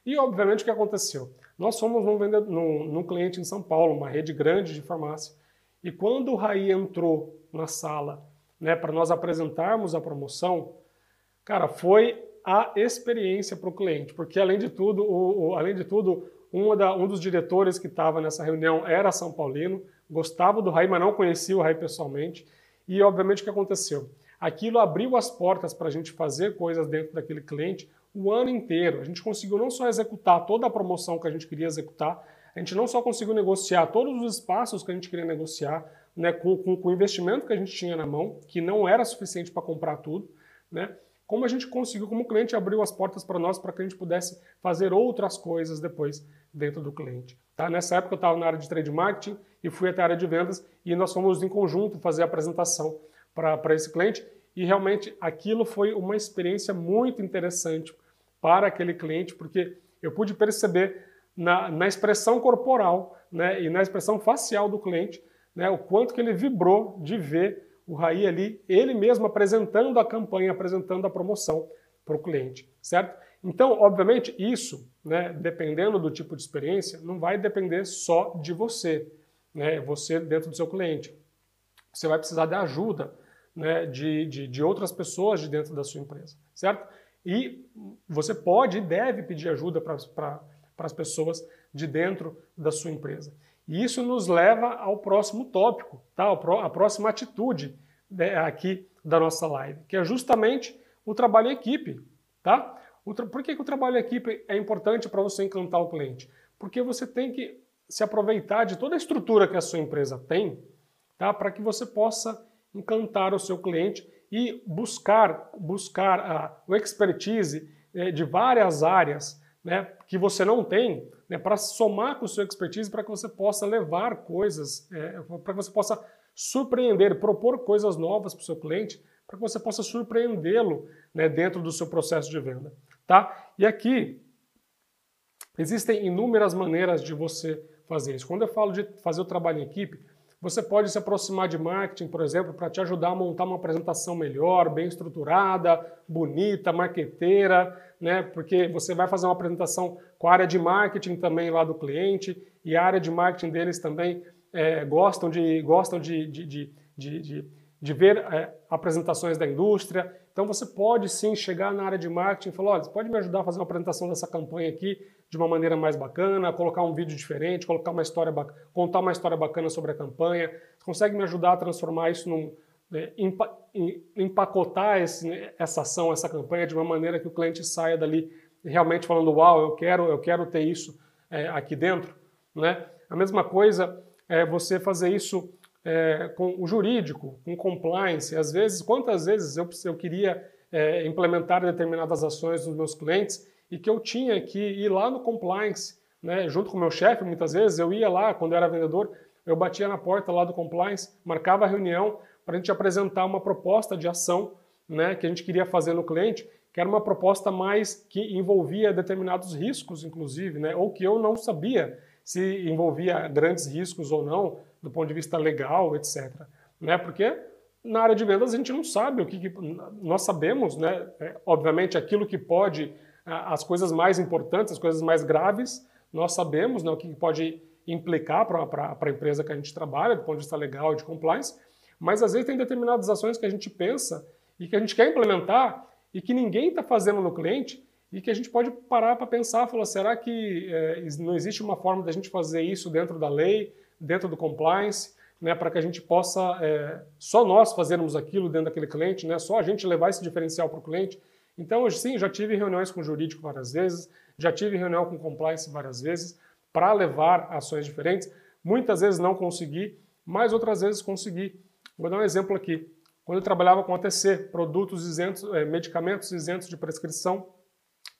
E obviamente o que aconteceu? Nós fomos num, vendedor, num, num cliente em São Paulo, uma rede grande de farmácia, e quando o Raí entrou na sala né, para nós apresentarmos a promoção, cara, foi a experiência para o cliente, porque além de tudo, o, o, além de tudo, da, um dos diretores que estava nessa reunião era São Paulino, gostava do Raí, mas não conhecia o Raí pessoalmente, e obviamente o que aconteceu? Aquilo abriu as portas para a gente fazer coisas dentro daquele cliente o ano inteiro. A gente conseguiu não só executar toda a promoção que a gente queria executar, a gente não só conseguiu negociar todos os espaços que a gente queria negociar, né, com, com, com o investimento que a gente tinha na mão, que não era suficiente para comprar tudo, né, como a gente conseguiu, como o cliente abriu as portas para nós para que a gente pudesse fazer outras coisas depois dentro do cliente. Tá? Nessa época eu estava na área de trade marketing e fui até a área de vendas e nós fomos em conjunto fazer a apresentação para esse cliente e realmente aquilo foi uma experiência muito interessante para aquele cliente, porque eu pude perceber na, na expressão corporal né, e na expressão facial do cliente né, o quanto que ele vibrou de ver o Raí ali, ele mesmo apresentando a campanha, apresentando a promoção para o cliente, certo? Então, obviamente, isso, né, dependendo do tipo de experiência, não vai depender só de você, né, você dentro do seu cliente. Você vai precisar de ajuda né, de, de, de outras pessoas de dentro da sua empresa, certo? E você pode e deve pedir ajuda para as pessoas de dentro da sua empresa. E isso nos leva ao próximo tópico, tá? a próxima atitude né, aqui da nossa live, que é justamente o trabalho em equipe. Tá? Por que, que o trabalho em equipe é importante para você encantar o cliente? Porque você tem que se aproveitar de toda a estrutura que a sua empresa tem tá? para que você possa encantar o seu cliente e buscar, buscar o expertise é, de várias áreas né, que você não tem né, para somar com o seu expertise para que você possa levar coisas, é, para que você possa surpreender, propor coisas novas para o seu cliente, para que você possa surpreendê-lo né, dentro do seu processo de venda. Tá? E aqui existem inúmeras maneiras de você fazer isso. Quando eu falo de fazer o trabalho em equipe, você pode se aproximar de marketing, por exemplo, para te ajudar a montar uma apresentação melhor, bem estruturada, bonita, marqueteira, né? Porque você vai fazer uma apresentação com a área de marketing também lá do cliente e a área de marketing deles também é, gostam de gostam de, de, de, de, de ver é, apresentações da indústria. Então você pode sim chegar na área de marketing e falar, olha, você pode me ajudar a fazer uma apresentação dessa campanha aqui de uma maneira mais bacana, colocar um vídeo diferente, colocar uma história contar uma história bacana sobre a campanha. Você consegue me ajudar a transformar isso num né, empacotar esse, essa ação, essa campanha de uma maneira que o cliente saia dali realmente falando, uau, eu quero, eu quero ter isso é, aqui dentro, né? A mesma coisa é você fazer isso é, com o jurídico, com compliance. Às vezes, quantas vezes eu, eu queria é, implementar determinadas ações nos meus clientes e que eu tinha que ir lá no compliance, né, junto com o meu chefe, muitas vezes, eu ia lá, quando eu era vendedor, eu batia na porta lá do compliance, marcava a reunião para a gente apresentar uma proposta de ação né, que a gente queria fazer no cliente, que era uma proposta mais que envolvia determinados riscos, inclusive, né, ou que eu não sabia se envolvia grandes riscos ou não, do ponto de vista legal, etc. Né? Porque na área de vendas a gente não sabe o que, que nós sabemos, né? É, obviamente aquilo que pode, as coisas mais importantes, as coisas mais graves, nós sabemos né, o que pode implicar para a empresa que a gente trabalha, do ponto de vista legal e de compliance, mas às vezes tem determinadas ações que a gente pensa e que a gente quer implementar e que ninguém está fazendo no cliente e que a gente pode parar para pensar, falar, será que é, não existe uma forma da gente fazer isso dentro da lei, dentro do compliance, né, para que a gente possa, é, só nós fazermos aquilo dentro daquele cliente, né, só a gente levar esse diferencial para o cliente. Então, sim, já tive reuniões com o jurídico várias vezes, já tive reunião com compliance várias vezes, para levar ações diferentes. Muitas vezes não consegui, mas outras vezes consegui. Vou dar um exemplo aqui. Quando eu trabalhava com ATC, produtos isentos, é, medicamentos isentos de prescrição,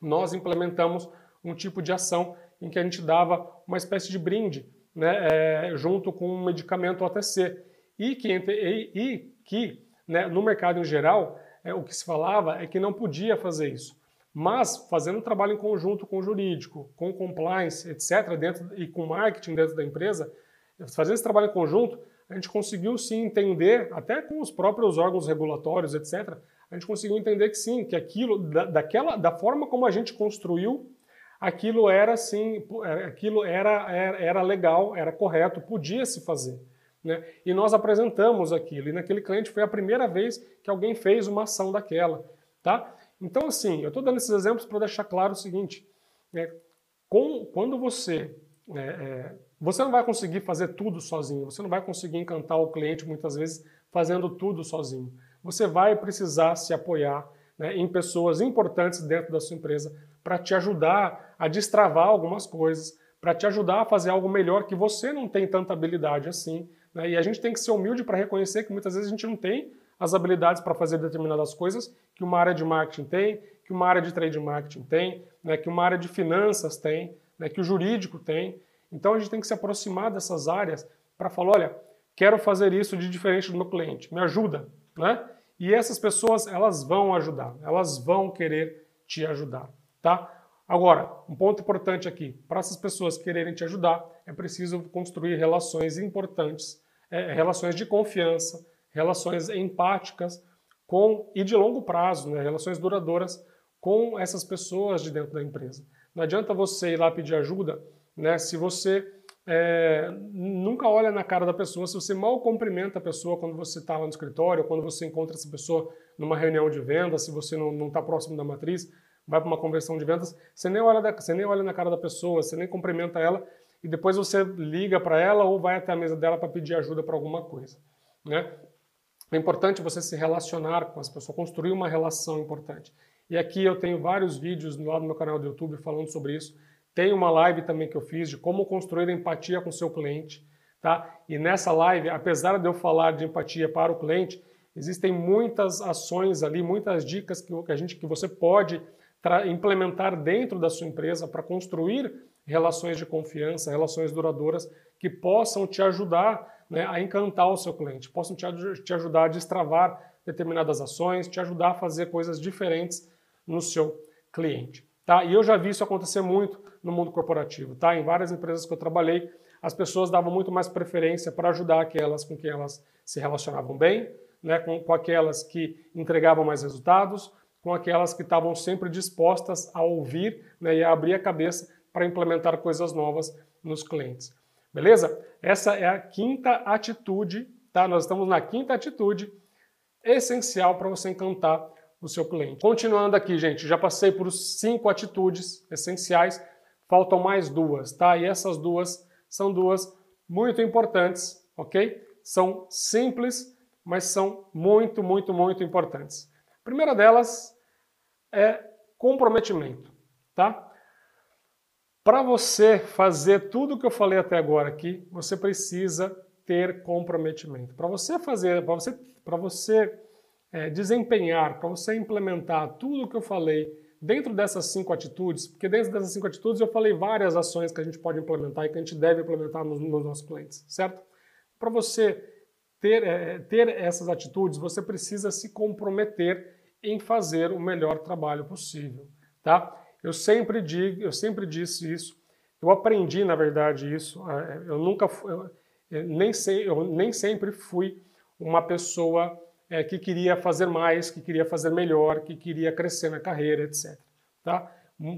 nós implementamos um tipo de ação em que a gente dava uma espécie de brinde né, é, junto com um medicamento OTC. E que, e, e que né, no mercado em geral, é, o que se falava é que não podia fazer isso. Mas fazendo um trabalho em conjunto com o jurídico, com compliance, etc., dentro, e com marketing dentro da empresa, fazendo esse trabalho em conjunto, a gente conseguiu sim entender, até com os próprios órgãos regulatórios, etc., a gente conseguiu entender que sim, que aquilo, da, daquela, da forma como a gente construiu, aquilo era sim, aquilo era, era, era legal, era correto, podia se fazer. Né? E nós apresentamos aquilo, e naquele cliente foi a primeira vez que alguém fez uma ação daquela. Tá? Então, assim, eu estou dando esses exemplos para deixar claro o seguinte: né? com, quando você. É, é, você não vai conseguir fazer tudo sozinho, você não vai conseguir encantar o cliente muitas vezes fazendo tudo sozinho você vai precisar se apoiar né, em pessoas importantes dentro da sua empresa para te ajudar a destravar algumas coisas, para te ajudar a fazer algo melhor que você não tem tanta habilidade assim. Né? E a gente tem que ser humilde para reconhecer que muitas vezes a gente não tem as habilidades para fazer determinadas coisas que uma área de marketing tem, que uma área de trade marketing tem, né, que uma área de finanças tem, né, que o jurídico tem. Então a gente tem que se aproximar dessas áreas para falar, olha, quero fazer isso de diferente do meu cliente, me ajuda, né? E essas pessoas, elas vão ajudar, elas vão querer te ajudar, tá? Agora, um ponto importante aqui, para essas pessoas quererem te ajudar, é preciso construir relações importantes, é, relações de confiança, relações empáticas com e de longo prazo, né, relações duradouras com essas pessoas de dentro da empresa. Não adianta você ir lá pedir ajuda, né, se você é, nunca olha na cara da pessoa, se você mal cumprimenta a pessoa quando você está lá no escritório, quando você encontra essa pessoa numa reunião de vendas, se você não está próximo da matriz, vai para uma conversão de vendas, você nem, olha da, você nem olha na cara da pessoa, você nem cumprimenta ela e depois você liga para ela ou vai até a mesa dela para pedir ajuda para alguma coisa. Né? É importante você se relacionar com as pessoas, construir uma relação importante. E aqui eu tenho vários vídeos lá no meu canal do YouTube falando sobre isso. Tem uma live também que eu fiz de como construir empatia com seu cliente. Tá? E nessa live, apesar de eu falar de empatia para o cliente, existem muitas ações ali, muitas dicas que, a gente, que você pode implementar dentro da sua empresa para construir relações de confiança, relações duradouras que possam te ajudar né, a encantar o seu cliente, possam te, te ajudar a destravar determinadas ações, te ajudar a fazer coisas diferentes no seu cliente. Tá? E eu já vi isso acontecer muito no mundo corporativo. Tá? Em várias empresas que eu trabalhei, as pessoas davam muito mais preferência para ajudar aquelas com quem elas se relacionavam bem, né? com, com aquelas que entregavam mais resultados, com aquelas que estavam sempre dispostas a ouvir né? e a abrir a cabeça para implementar coisas novas nos clientes. Beleza? Essa é a quinta atitude, tá? Nós estamos na quinta atitude essencial para você encantar o seu cliente. Continuando aqui, gente, já passei por cinco atitudes essenciais, faltam mais duas, tá? E essas duas são duas muito importantes, ok? São simples, mas são muito, muito, muito importantes. A primeira delas é comprometimento, tá? Para você fazer tudo o que eu falei até agora aqui, você precisa ter comprometimento. Para você fazer, para você, para você é, desempenhar, para você implementar tudo o que eu falei dentro dessas cinco atitudes, porque dentro dessas cinco atitudes eu falei várias ações que a gente pode implementar e que a gente deve implementar nos, nos nossos clientes, certo? Para você ter, é, ter essas atitudes, você precisa se comprometer em fazer o melhor trabalho possível, tá? Eu sempre digo, eu sempre disse isso. Eu aprendi, na verdade, isso. É, eu nunca, eu, nem, sei, eu nem sempre fui uma pessoa é, que queria fazer mais, que queria fazer melhor, que queria crescer na carreira, etc. Tá?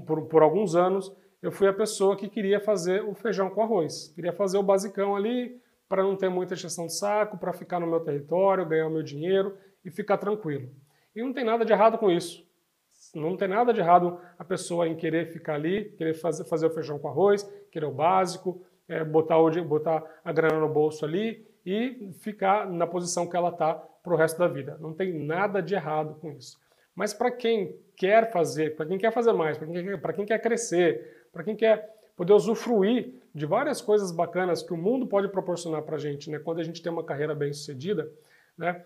Por, por alguns anos, eu fui a pessoa que queria fazer o feijão com arroz. Queria fazer o basicão ali para não ter muita exceção de saco, para ficar no meu território, ganhar o meu dinheiro e ficar tranquilo. E não tem nada de errado com isso. Não tem nada de errado a pessoa em querer ficar ali, querer fazer, fazer o feijão com arroz, querer o básico, é, botar, o, botar a grana no bolso ali e ficar na posição que ela está para o resto da vida. Não tem nada de errado com isso. Mas para quem quer fazer, para quem quer fazer mais, para quem, quer, quem quer crescer, para quem quer poder usufruir de várias coisas bacanas que o mundo pode proporcionar para a gente, né? quando a gente tem uma carreira bem sucedida, né?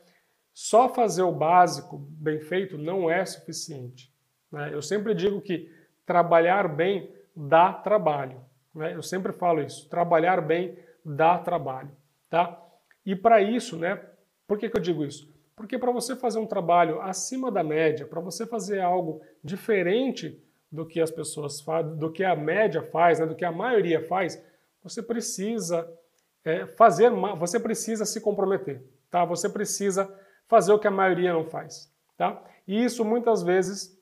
Só fazer o básico bem feito não é suficiente. Né? Eu sempre digo que trabalhar bem dá trabalho. Né? Eu sempre falo isso, trabalhar bem dá trabalho. Tá? E para isso, né, por que, que eu digo isso? Porque para você fazer um trabalho acima da média, para você fazer algo diferente do que as pessoas fazem, do que a média faz, né, do que a maioria faz, você precisa é, fazer, você precisa se comprometer, tá? Você precisa fazer o que a maioria não faz, tá? E isso muitas vezes,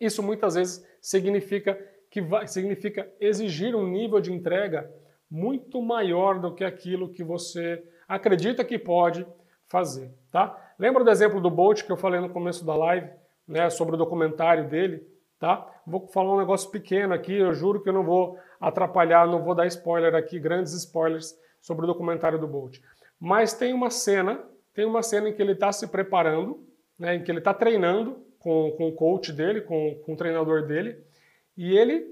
isso muitas vezes significa que vai, significa exigir um nível de entrega muito maior do que aquilo que você acredita que pode fazer, tá? Lembra do exemplo do Bolt que eu falei no começo da live, né, sobre o documentário dele, tá? Vou falar um negócio pequeno aqui, eu juro que eu não vou atrapalhar, não vou dar spoiler aqui, grandes spoilers sobre o documentário do Bolt. Mas tem uma cena, tem uma cena em que ele está se preparando, né, em que ele está treinando com, com o coach dele, com, com o treinador dele, e ele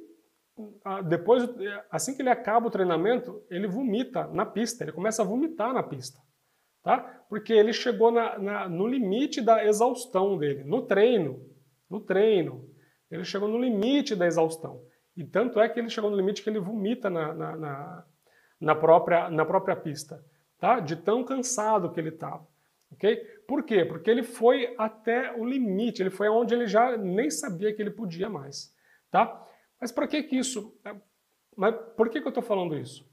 depois, assim que ele acaba o treinamento, ele vomita na pista, ele começa a vomitar na pista, tá? Porque ele chegou na, na, no limite da exaustão dele, no treino, no treino, ele chegou no limite da exaustão. E tanto é que ele chegou no limite que ele vomita na, na, na, na própria, na própria pista, tá? De tão cansado que ele estava. ok? Por quê? Porque ele foi até o limite, ele foi aonde ele já nem sabia que ele podia mais, tá? Mas para que que isso? É, mas por que, que eu estou falando isso?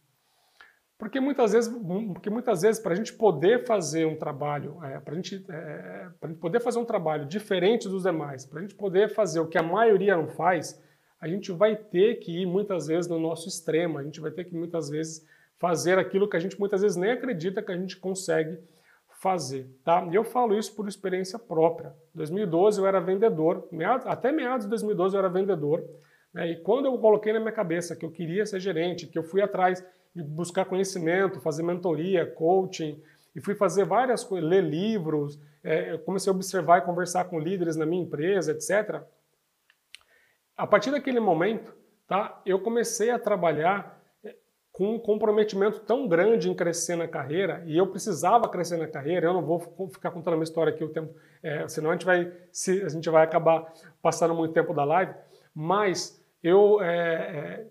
Porque muitas vezes, porque muitas vezes para a gente poder fazer um trabalho, é, para gente, é, a gente poder fazer um trabalho diferente dos demais, para a gente poder fazer o que a maioria não faz, a gente vai ter que ir muitas vezes no nosso extremo, a gente vai ter que muitas vezes fazer aquilo que a gente muitas vezes nem acredita que a gente consegue fazer, tá? E eu falo isso por experiência própria. Em 2012 eu era vendedor, meados, até meados de 2012 eu era vendedor, né? E quando eu coloquei na minha cabeça que eu queria ser gerente, que eu fui atrás de buscar conhecimento, fazer mentoria, coaching, e fui fazer várias coisas, ler livros, é, comecei a observar e conversar com líderes na minha empresa, etc. A partir daquele momento, tá, eu comecei a trabalhar com um comprometimento tão grande em crescer na carreira, e eu precisava crescer na carreira, eu não vou ficar contando a minha história aqui o tempo, é, senão a gente, vai, se, a gente vai acabar passando muito tempo da live, mas eu, é, é,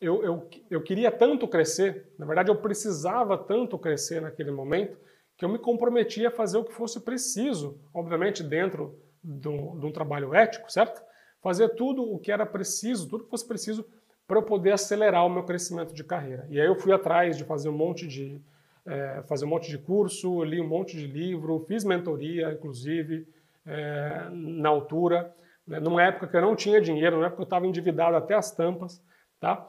eu, eu, eu queria tanto crescer, na verdade eu precisava tanto crescer naquele momento, que eu me comprometi a fazer o que fosse preciso, obviamente dentro de um trabalho ético, certo? Fazer tudo o que era preciso, tudo que fosse preciso para eu poder acelerar o meu crescimento de carreira. E aí eu fui atrás de fazer um monte de é, fazer um monte de curso, li um monte de livro, fiz mentoria, inclusive, é, na altura né, numa época que eu não tinha dinheiro, numa época que eu estava endividado até as tampas, tá?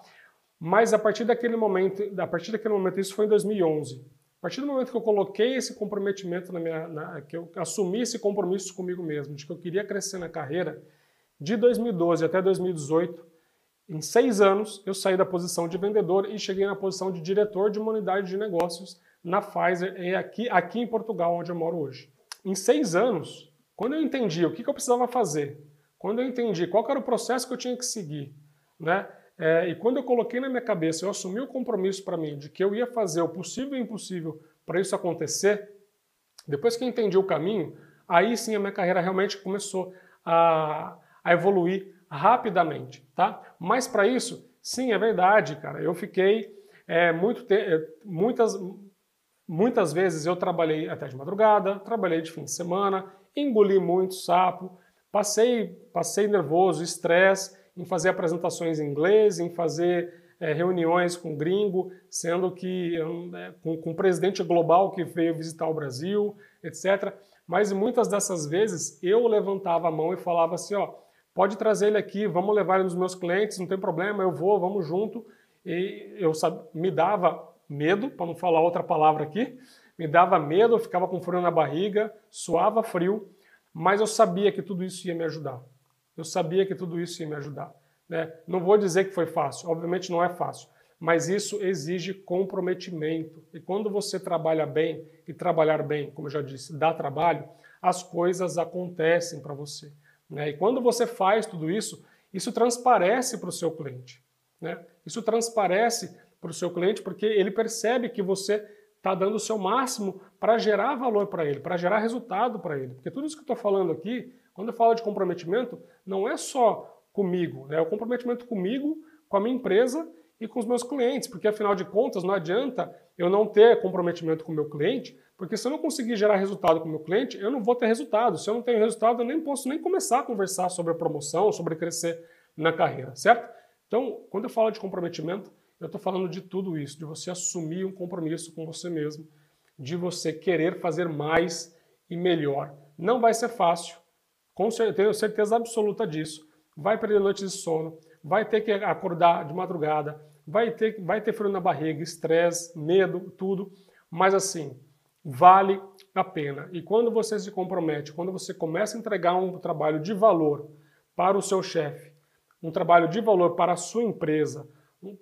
Mas a partir daquele momento, a partir daquele momento, isso foi em 2011. A partir do momento que eu coloquei esse comprometimento na minha, na, que eu assumi esse compromisso comigo mesmo, de que eu queria crescer na carreira, de 2012 até 2018, em seis anos, eu saí da posição de vendedor e cheguei na posição de diretor de uma unidade de negócios na Pfizer, e aqui, aqui em Portugal, onde eu moro hoje. Em seis anos, quando eu entendi o que, que eu precisava fazer quando eu entendi qual era o processo que eu tinha que seguir, né? É, e quando eu coloquei na minha cabeça, eu assumi o compromisso para mim de que eu ia fazer o possível e o impossível para isso acontecer, depois que eu entendi o caminho, aí sim a minha carreira realmente começou a, a evoluir rapidamente, tá? Mas para isso, sim, é verdade, cara. Eu fiquei é, muito muitas muitas vezes eu trabalhei até de madrugada, trabalhei de fim de semana, engoli muito sapo, Passei, passei nervoso, estresse em fazer apresentações em inglês, em fazer é, reuniões com gringo, sendo que é, com, com o presidente global que veio visitar o Brasil, etc. Mas muitas dessas vezes eu levantava a mão e falava assim, ó, pode trazer ele aqui, vamos levar ele nos meus clientes, não tem problema, eu vou, vamos junto. E eu me dava medo, para não falar outra palavra aqui, me dava medo, eu ficava com frio na barriga, suava frio, mas eu sabia que tudo isso ia me ajudar. Eu sabia que tudo isso ia me ajudar. Né? Não vou dizer que foi fácil, obviamente não é fácil, mas isso exige comprometimento. E quando você trabalha bem, e trabalhar bem, como eu já disse, dá trabalho, as coisas acontecem para você. Né? E quando você faz tudo isso, isso transparece para o seu cliente. Né? Isso transparece para o seu cliente porque ele percebe que você está dando o seu máximo para gerar valor para ele, para gerar resultado para ele. Porque tudo isso que eu estou falando aqui, quando eu falo de comprometimento, não é só comigo, né? é o comprometimento comigo, com a minha empresa e com os meus clientes, porque afinal de contas não adianta eu não ter comprometimento com o meu cliente, porque se eu não conseguir gerar resultado com o meu cliente, eu não vou ter resultado. Se eu não tenho resultado, eu nem posso nem começar a conversar sobre a promoção, sobre crescer na carreira, certo? Então, quando eu falo de comprometimento, eu estou falando de tudo isso, de você assumir um compromisso com você mesmo, de você querer fazer mais e melhor. Não vai ser fácil, com certeza, tenho certeza absoluta disso. Vai perder noites de sono, vai ter que acordar de madrugada, vai ter, vai ter frio na barriga, estresse, medo, tudo, mas assim, vale a pena. E quando você se compromete, quando você começa a entregar um trabalho de valor para o seu chefe, um trabalho de valor para a sua empresa,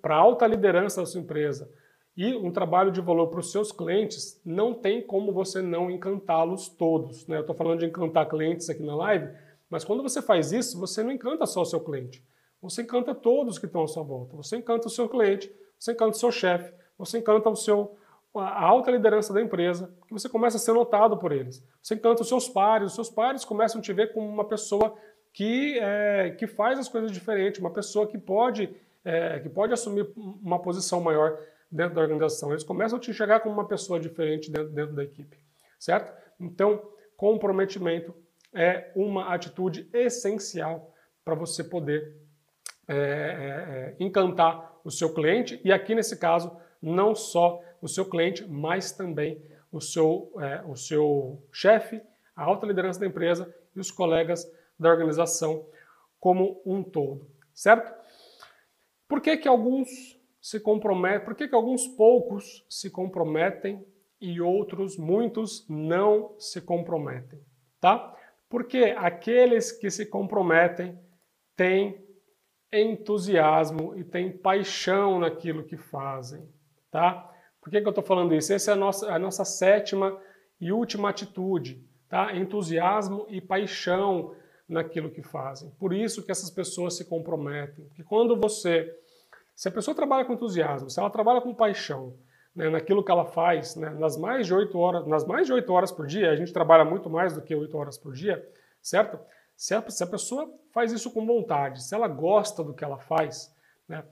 para a alta liderança da sua empresa, e um trabalho de valor para os seus clientes, não tem como você não encantá-los todos. Né? Eu estou falando de encantar clientes aqui na live, mas quando você faz isso, você não encanta só o seu cliente. Você encanta todos que estão à sua volta. Você encanta o seu cliente, você encanta o seu chefe, você encanta o seu, a alta liderança da empresa, que você começa a ser notado por eles. Você encanta os seus pares, os seus pares começam a te ver como uma pessoa que, é, que faz as coisas diferentes, uma pessoa que pode, é, que pode assumir uma posição maior dentro da organização. Eles começam a te enxergar como uma pessoa diferente dentro, dentro da equipe, certo? Então, comprometimento é uma atitude essencial para você poder é, é, é, encantar o seu cliente e aqui nesse caso não só o seu cliente, mas também o seu, é, o seu chefe, a alta liderança da empresa e os colegas da organização como um todo, certo? Por que, que alguns se comprometem, por que, que alguns poucos se comprometem e outros, muitos, não se comprometem, tá? Porque aqueles que se comprometem têm entusiasmo e têm paixão naquilo que fazem, tá? Por que, que eu estou falando isso? Essa é a nossa, a nossa sétima e última atitude, tá? Entusiasmo e paixão naquilo que fazem. Por isso que essas pessoas se comprometem. Porque quando você se a pessoa trabalha com entusiasmo, se ela trabalha com paixão né, naquilo que ela faz, né, nas mais de oito horas, nas mais de oito horas por dia, a gente trabalha muito mais do que oito horas por dia, certo? Se a, se a, pessoa faz isso com vontade, se ela gosta do que ela faz, né,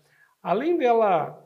além dela,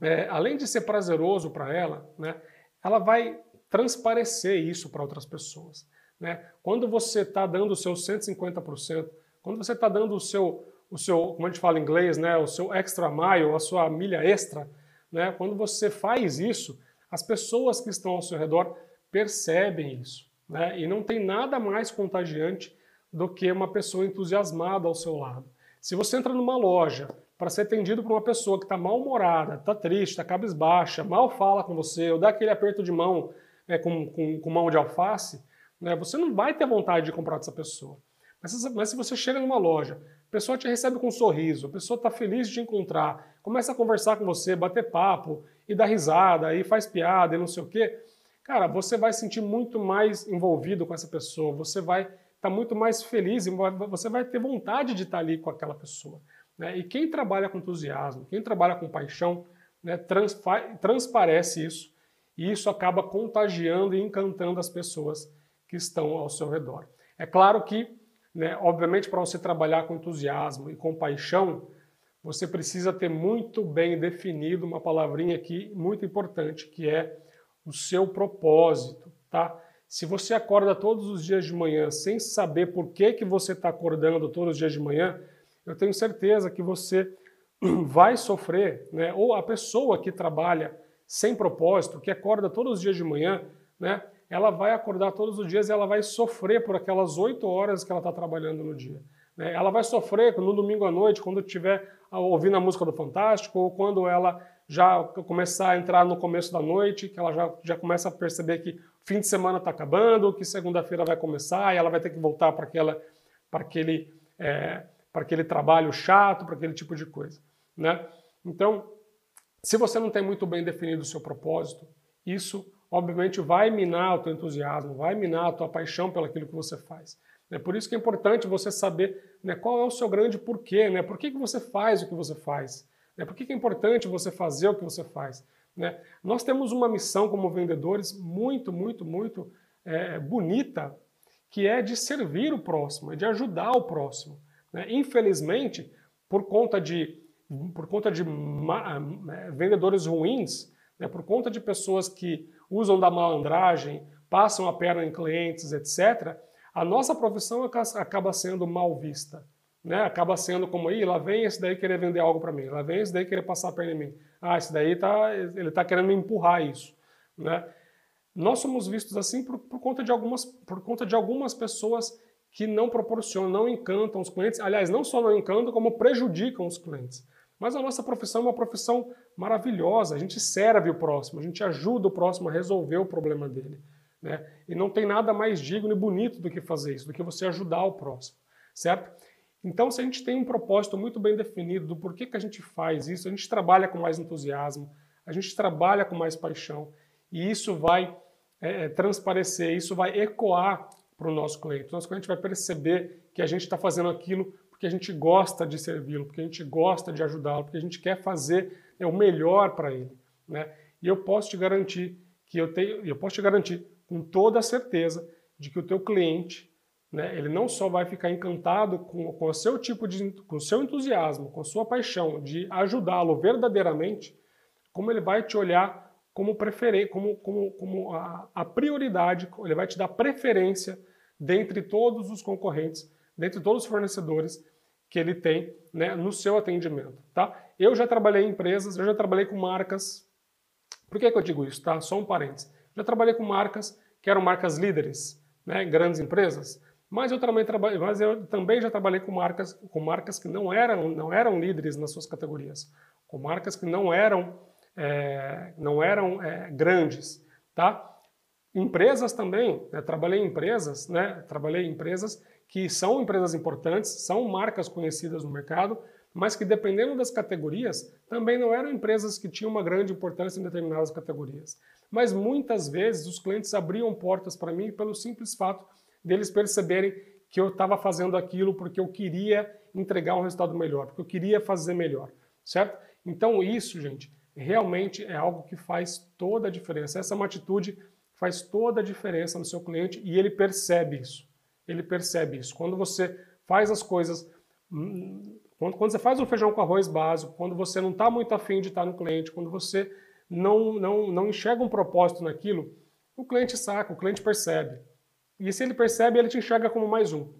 é, além de ser prazeroso para ela, né, ela vai transparecer isso para outras pessoas. Né? Quando você está dando o seu 150%, quando você está dando o seu o seu, como a gente fala em inglês, né, o seu extra mile, a sua milha extra, né, quando você faz isso, as pessoas que estão ao seu redor percebem isso. Né, e não tem nada mais contagiante do que uma pessoa entusiasmada ao seu lado. Se você entra numa loja para ser atendido por uma pessoa que está mal-humorada, está triste, está cabisbaixa, mal fala com você, ou dá aquele aperto de mão né, com, com, com, mão de alface, né, você não vai ter vontade de comprar dessa pessoa. Mas, mas se você chega numa loja, a pessoa te recebe com um sorriso, a pessoa está feliz de te encontrar, começa a conversar com você, bater papo, e dar risada, e faz piada, e não sei o quê. Cara, você vai sentir muito mais envolvido com essa pessoa, você vai estar tá muito mais feliz, você vai ter vontade de estar tá ali com aquela pessoa. Né? E quem trabalha com entusiasmo, quem trabalha com paixão, né, transparece isso, e isso acaba contagiando e encantando as pessoas que estão ao seu redor. É claro que né? Obviamente, para você trabalhar com entusiasmo e com paixão, você precisa ter muito bem definido uma palavrinha aqui muito importante, que é o seu propósito, tá? Se você acorda todos os dias de manhã sem saber por que, que você está acordando todos os dias de manhã, eu tenho certeza que você vai sofrer, né? Ou a pessoa que trabalha sem propósito, que acorda todos os dias de manhã, né? ela vai acordar todos os dias e ela vai sofrer por aquelas oito horas que ela está trabalhando no dia. Né? Ela vai sofrer no domingo à noite, quando estiver ouvindo a música do Fantástico, ou quando ela já começar a entrar no começo da noite, que ela já, já começa a perceber que fim de semana está acabando, que segunda-feira vai começar e ela vai ter que voltar para aquele, é, aquele trabalho chato, para aquele tipo de coisa. Né? Então, se você não tem muito bem definido o seu propósito, isso obviamente vai minar o teu entusiasmo, vai minar a tua paixão pelo aquilo que você faz. É por isso que é importante você saber né, qual é o seu grande porquê, né? por que, que você faz o que você faz, né? por que, que é importante você fazer o que você faz. Né? Nós temos uma missão como vendedores muito, muito, muito é, bonita, que é de servir o próximo, é de ajudar o próximo. Né? Infelizmente, por conta de por conta de é, vendedores ruins, né, por conta de pessoas que usam da malandragem, passam a perna em clientes, etc., a nossa profissão acaba sendo mal vista. Né? Acaba sendo como, aí, lá vem esse daí querer vender algo para mim, lá vem esse daí querer passar a perna em mim. Ah, esse daí tá, ele está querendo me empurrar isso. Né? Nós somos vistos assim por, por, conta de algumas, por conta de algumas pessoas que não proporcionam, não encantam os clientes. Aliás, não só não encantam, como prejudicam os clientes. Mas a nossa profissão é uma profissão maravilhosa. A gente serve o próximo, a gente ajuda o próximo a resolver o problema dele. Né? E não tem nada mais digno e bonito do que fazer isso, do que você ajudar o próximo, certo? Então, se a gente tem um propósito muito bem definido do porquê que a gente faz isso, a gente trabalha com mais entusiasmo, a gente trabalha com mais paixão, e isso vai é, transparecer, isso vai ecoar para o nosso cliente. O nosso cliente vai perceber que a gente está fazendo aquilo porque a gente gosta de servi-lo, porque a gente gosta de ajudá-lo, porque a gente quer fazer é, o melhor para ele. Né? E eu posso te garantir que eu tenho, eu posso te garantir com toda a certeza de que o teu cliente, né, ele não só vai ficar encantado com, com o seu tipo de, com o seu entusiasmo, com a sua paixão de ajudá-lo verdadeiramente, como ele vai te olhar como preferir, como, como, como a, a prioridade, ele vai te dar preferência dentre todos os concorrentes, dentre todos os fornecedores que ele tem né, no seu atendimento. Tá? Eu já trabalhei em empresas, eu já trabalhei com marcas. Por que, que eu digo isso? Tá? Só um parênteses. Já trabalhei com marcas que eram marcas líderes, né, grandes empresas, mas eu também mas eu também já trabalhei com marcas, com marcas que não eram, não eram líderes nas suas categorias, com marcas que não eram, é, não eram é, grandes, tá? Empresas também, né, trabalhei em empresas, né, trabalhei em empresas que são empresas importantes, são marcas conhecidas no mercado, mas que dependendo das categorias, também não eram empresas que tinham uma grande importância em determinadas categorias. Mas muitas vezes os clientes abriam portas para mim pelo simples fato deles perceberem que eu estava fazendo aquilo porque eu queria entregar um resultado melhor, porque eu queria fazer melhor, certo? Então isso, gente, realmente é algo que faz toda a diferença. Essa é uma atitude faz toda a diferença no seu cliente e ele percebe isso. Ele percebe isso. Quando você faz as coisas hum, quando, quando você faz um feijão com arroz básico, quando você não está muito afim de estar no cliente, quando você não, não, não enxerga um propósito naquilo, o cliente saca, o cliente percebe. E se ele percebe, ele te enxerga como mais um.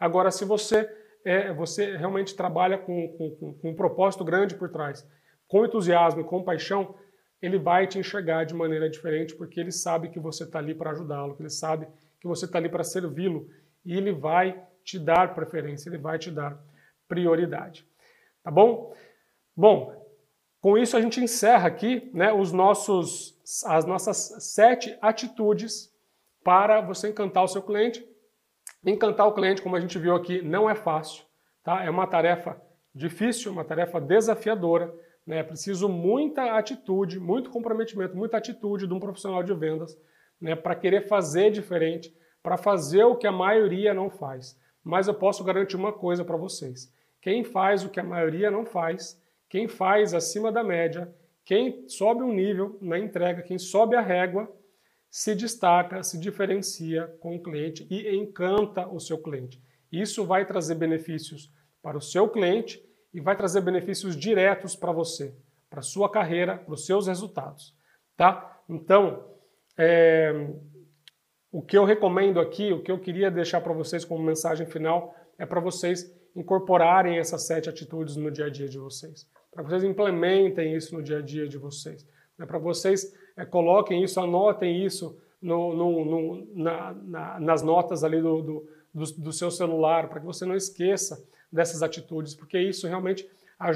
Agora, se você, é, você realmente trabalha com, com, com um propósito grande por trás, com entusiasmo e com paixão, ele vai te enxergar de maneira diferente, porque ele sabe que você está ali para ajudá-lo, que ele sabe que você está ali para servi-lo, e ele vai te dar preferência, ele vai te dar prioridade. Tá bom? Bom, com isso a gente encerra aqui né, os nossos, as nossas sete atitudes para você encantar o seu cliente. Encantar o cliente, como a gente viu aqui, não é fácil. Tá? É uma tarefa difícil, uma tarefa desafiadora. Né? Preciso muita atitude, muito comprometimento, muita atitude de um profissional de vendas né, para querer fazer diferente, para fazer o que a maioria não faz. Mas eu posso garantir uma coisa para vocês. Quem faz o que a maioria não faz, quem faz acima da média, quem sobe um nível na entrega, quem sobe a régua, se destaca, se diferencia com o cliente e encanta o seu cliente. Isso vai trazer benefícios para o seu cliente e vai trazer benefícios diretos para você, para sua carreira, para os seus resultados. Tá? Então, é, o que eu recomendo aqui, o que eu queria deixar para vocês como mensagem final, é para vocês incorporarem essas sete atitudes no dia a dia de vocês, para vocês implementem isso no dia a dia de vocês, né? para vocês é, coloquem isso, anotem isso no, no, no, na, na, nas notas ali do, do, do, do seu celular, para que você não esqueça dessas atitudes, porque isso realmente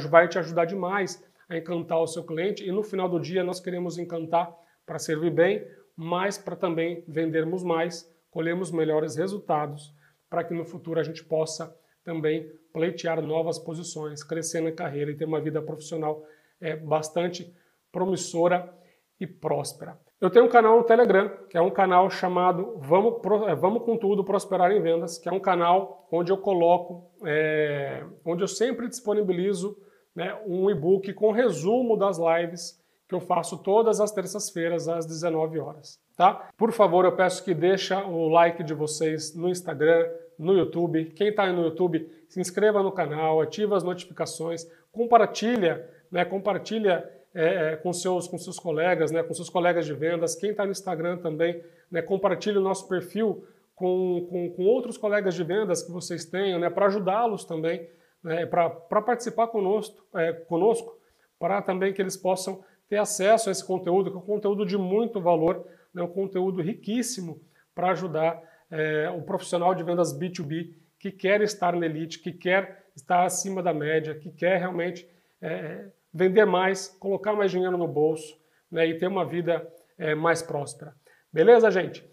vai te ajudar demais a encantar o seu cliente e no final do dia nós queremos encantar para servir bem, mas para também vendermos mais, colhermos melhores resultados, para que no futuro a gente possa também pleitear novas posições, crescer na carreira e ter uma vida profissional é, bastante promissora e próspera. Eu tenho um canal no Telegram, que é um canal chamado Vamos, é, Vamos com Tudo Prosperar em Vendas, que é um canal onde eu coloco, é, onde eu sempre disponibilizo né, um e-book com resumo das lives que eu faço todas as terças-feiras às 19 horas. Tá? Por favor, eu peço que deixa o like de vocês no Instagram, no YouTube. Quem está no YouTube, se inscreva no canal, ativa as notificações, compartilha, né, compartilha é, com, seus, com seus colegas, né, com seus colegas de vendas. Quem está no Instagram também, né, compartilhe o nosso perfil com, com, com, outros colegas de vendas que vocês tenham, né, para ajudá-los também, né, para participar conosco, é, conosco para também que eles possam ter acesso a esse conteúdo, que é um conteúdo de muito valor, né, um conteúdo riquíssimo para ajudar é, o profissional de vendas B2B que quer estar na elite, que quer estar acima da média, que quer realmente é, vender mais, colocar mais dinheiro no bolso né, e ter uma vida é, mais próspera. Beleza, gente?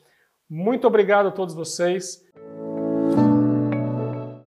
Muito obrigado a todos vocês.